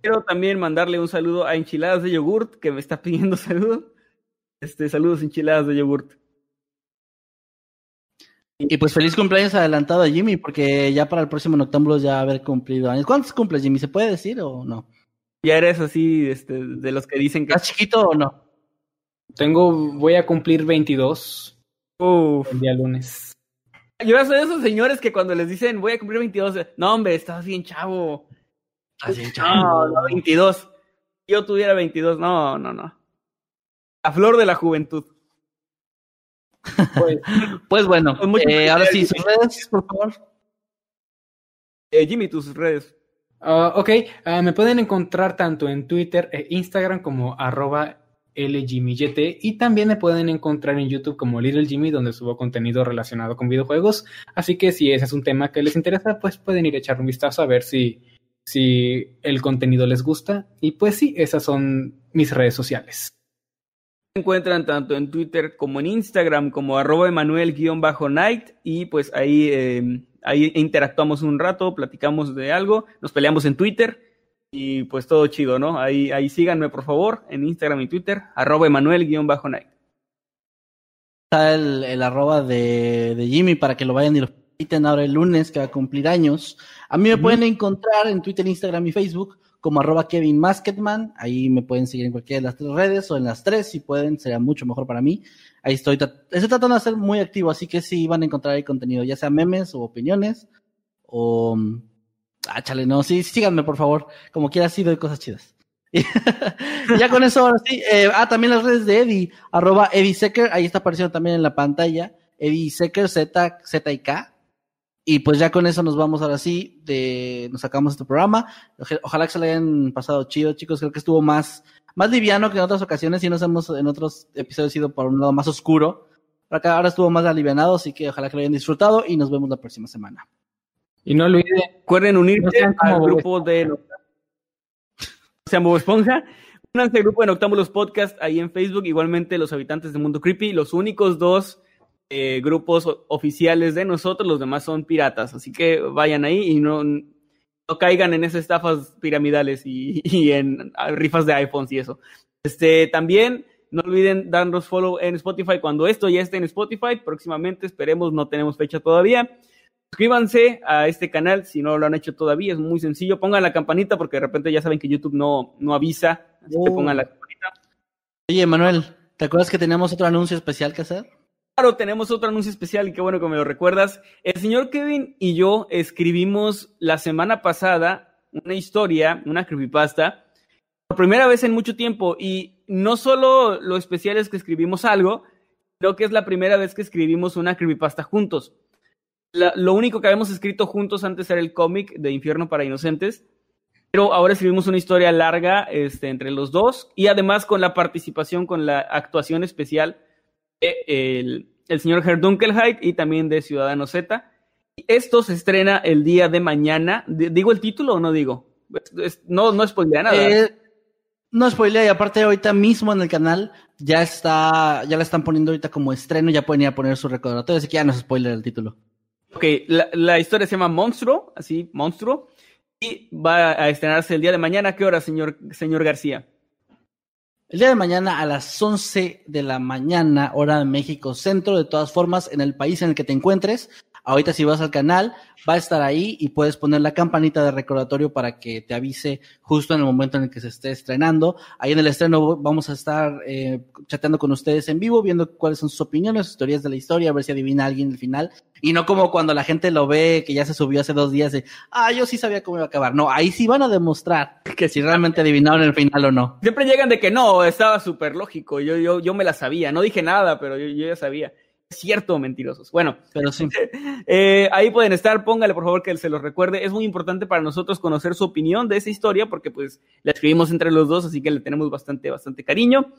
Quiero también mandarle un saludo a Enchiladas de Yogurt, que me está pidiendo saludo. Este, saludos, Enchiladas de Yogurt. Y pues feliz cumpleaños adelantado a Jimmy, porque ya para el próximo Noctámbulos ya haber cumplido años. ¿Cuántos cumples, Jimmy? ¿Se puede decir o no? Ya eres así, este, de los que dicen que... ¿Estás chiquito o no? Tengo, voy a cumplir 22. Uf. El día lunes. Yo soy de esos señores que cuando les dicen voy a cumplir 22, no hombre, estás bien chavo. Así, no, no, 22. Yo tuviera 22, no, no, no. La flor de la juventud. Pues, pues bueno, eh, ahora sí, sus redes, por favor. Eh, Jimmy, tus redes. Uh, ok, uh, me pueden encontrar tanto en Twitter e Instagram como arroba LJimmyYT y también me pueden encontrar en YouTube como Little Jimmy donde subo contenido relacionado con videojuegos. Así que si ese es un tema que les interesa, pues pueden ir a echar un vistazo a ver si, si el contenido les gusta. Y pues sí, esas son mis redes sociales. Encuentran tanto en Twitter como en Instagram como arroba Emanuel-night y pues ahí, eh, ahí interactuamos un rato, platicamos de algo, nos peleamos en Twitter y pues todo chido, ¿no? Ahí, ahí síganme, por favor, en Instagram y Twitter, arroba Emanuel-Night. Está el, el arroba de, de, Jimmy para que lo vayan y lo quiten ahora el lunes, que va a cumplir años. A mí me pueden encontrar en Twitter, Instagram y Facebook como arroba Kevin Masketman. Ahí me pueden seguir en cualquiera de las tres redes o en las tres, si pueden, sería mucho mejor para mí. Ahí estoy, estoy tratando de ser muy activo, así que sí van a encontrar ahí contenido, ya sea memes o opiniones o Ah, chale, no, sí, síganme, por favor. Como quiera, sí doy cosas chidas. ya con eso, ahora sí. Eh, ah, también las redes de Eddie, arroba Eddie Secker, ahí está apareciendo también en la pantalla. Eddie Secker, Z, Z y K. Y pues ya con eso nos vamos ahora sí, de, nos sacamos este programa. Ojalá que se le hayan pasado chido, chicos. Creo que estuvo más, más liviano que en otras ocasiones. Y nos hemos en otros episodios ido por un lado más oscuro. Pero acá ahora estuvo más alivianado, así que ojalá que lo hayan disfrutado y nos vemos la próxima semana. Y no olviden, recuerden unirse al grupo de sean Bob Esponja. Únanse al grupo de Noctámbulos Podcast ahí en Facebook. Igualmente, los habitantes de Mundo Creepy. Los únicos dos eh, grupos oficiales de nosotros, los demás son piratas. Así que vayan ahí y no, no caigan en esas estafas piramidales y, y en rifas de iPhones y eso. Este, también no olviden darnos follow en Spotify cuando esto ya esté en Spotify. Próximamente, esperemos, no tenemos fecha todavía. Suscríbanse a este canal si no lo han hecho todavía, es muy sencillo. Pongan la campanita porque de repente ya saben que YouTube no, no avisa, así que pongan la campanita. Oye, Manuel, ¿te acuerdas que teníamos otro anuncio especial que hacer? Claro, tenemos otro anuncio especial y qué bueno que me lo recuerdas. El señor Kevin y yo escribimos la semana pasada una historia, una creepypasta, por primera vez en mucho tiempo y no solo lo especial es que escribimos algo, sino que es la primera vez que escribimos una creepypasta juntos lo único que habíamos escrito juntos antes era el cómic de Infierno para Inocentes, pero ahora escribimos una historia larga este, entre los dos y además con la participación, con la actuación especial el, el señor Herdunkelheit y también de Ciudadano Z. Esto se estrena el día de mañana. ¿Digo el título o no digo? no, no spoilea nada. Eh, no spoilea, y aparte ahorita mismo en el canal ya está, ya la están poniendo ahorita como estreno, ya pueden ir a poner su recordatorio, así que ya no es spoiler el título. Ok, la, la, historia se llama Monstruo, así, Monstruo, y va a estrenarse el día de mañana. ¿Qué hora, señor, señor García? El día de mañana a las 11 de la mañana, hora de México Centro, de todas formas, en el país en el que te encuentres. Ahorita si vas al canal, va a estar ahí y puedes poner la campanita de recordatorio para que te avise justo en el momento en el que se esté estrenando. Ahí en el estreno vamos a estar eh, chateando con ustedes en vivo, viendo cuáles son sus opiniones, sus teorías de la historia, a ver si adivina alguien el final. Y no como cuando la gente lo ve, que ya se subió hace dos días, de, ah, yo sí sabía cómo iba a acabar. No, ahí sí van a demostrar que si realmente adivinaron el final o no. Siempre llegan de que no, estaba súper lógico, yo, yo, yo me la sabía, no dije nada, pero yo, yo ya sabía cierto, mentirosos. Bueno, pero sí. Eh, ahí pueden estar, póngale por favor que se los recuerde. Es muy importante para nosotros conocer su opinión de esa historia porque pues la escribimos entre los dos, así que le tenemos bastante, bastante cariño.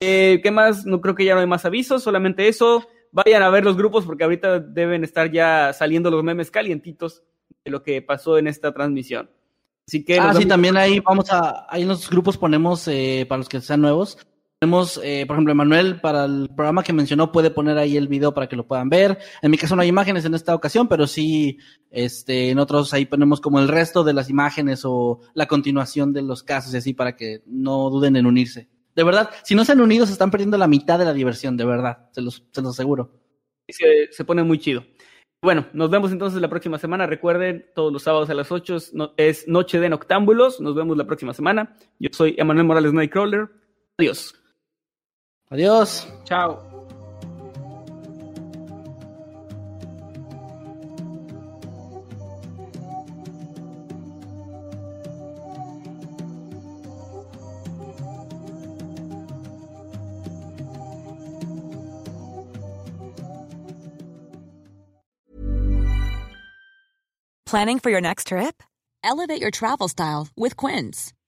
Eh, ¿Qué más? No creo que ya no hay más avisos, solamente eso. Vayan a ver los grupos porque ahorita deben estar ya saliendo los memes calientitos de lo que pasó en esta transmisión. Así que ah, sí, también ahí vamos a, ahí en los grupos ponemos, eh, para los que sean nuevos, tenemos, eh, por ejemplo, Emanuel, para el programa que mencionó, puede poner ahí el video para que lo puedan ver. En mi caso no hay imágenes en esta ocasión, pero sí, este, en otros ahí ponemos como el resto de las imágenes o la continuación de los casos y así para que no duden en unirse. De verdad, si no se han unido, se están perdiendo la mitad de la diversión, de verdad, se los, se los aseguro. Se, se pone muy chido. Bueno, nos vemos entonces la próxima semana. Recuerden, todos los sábados a las 8 es Noche de Noctámbulos. Nos vemos la próxima semana. Yo soy Emanuel Morales Nightcrawler. Adiós. Adiós. Chao. Planning for your next trip? Elevate your travel style with Quince.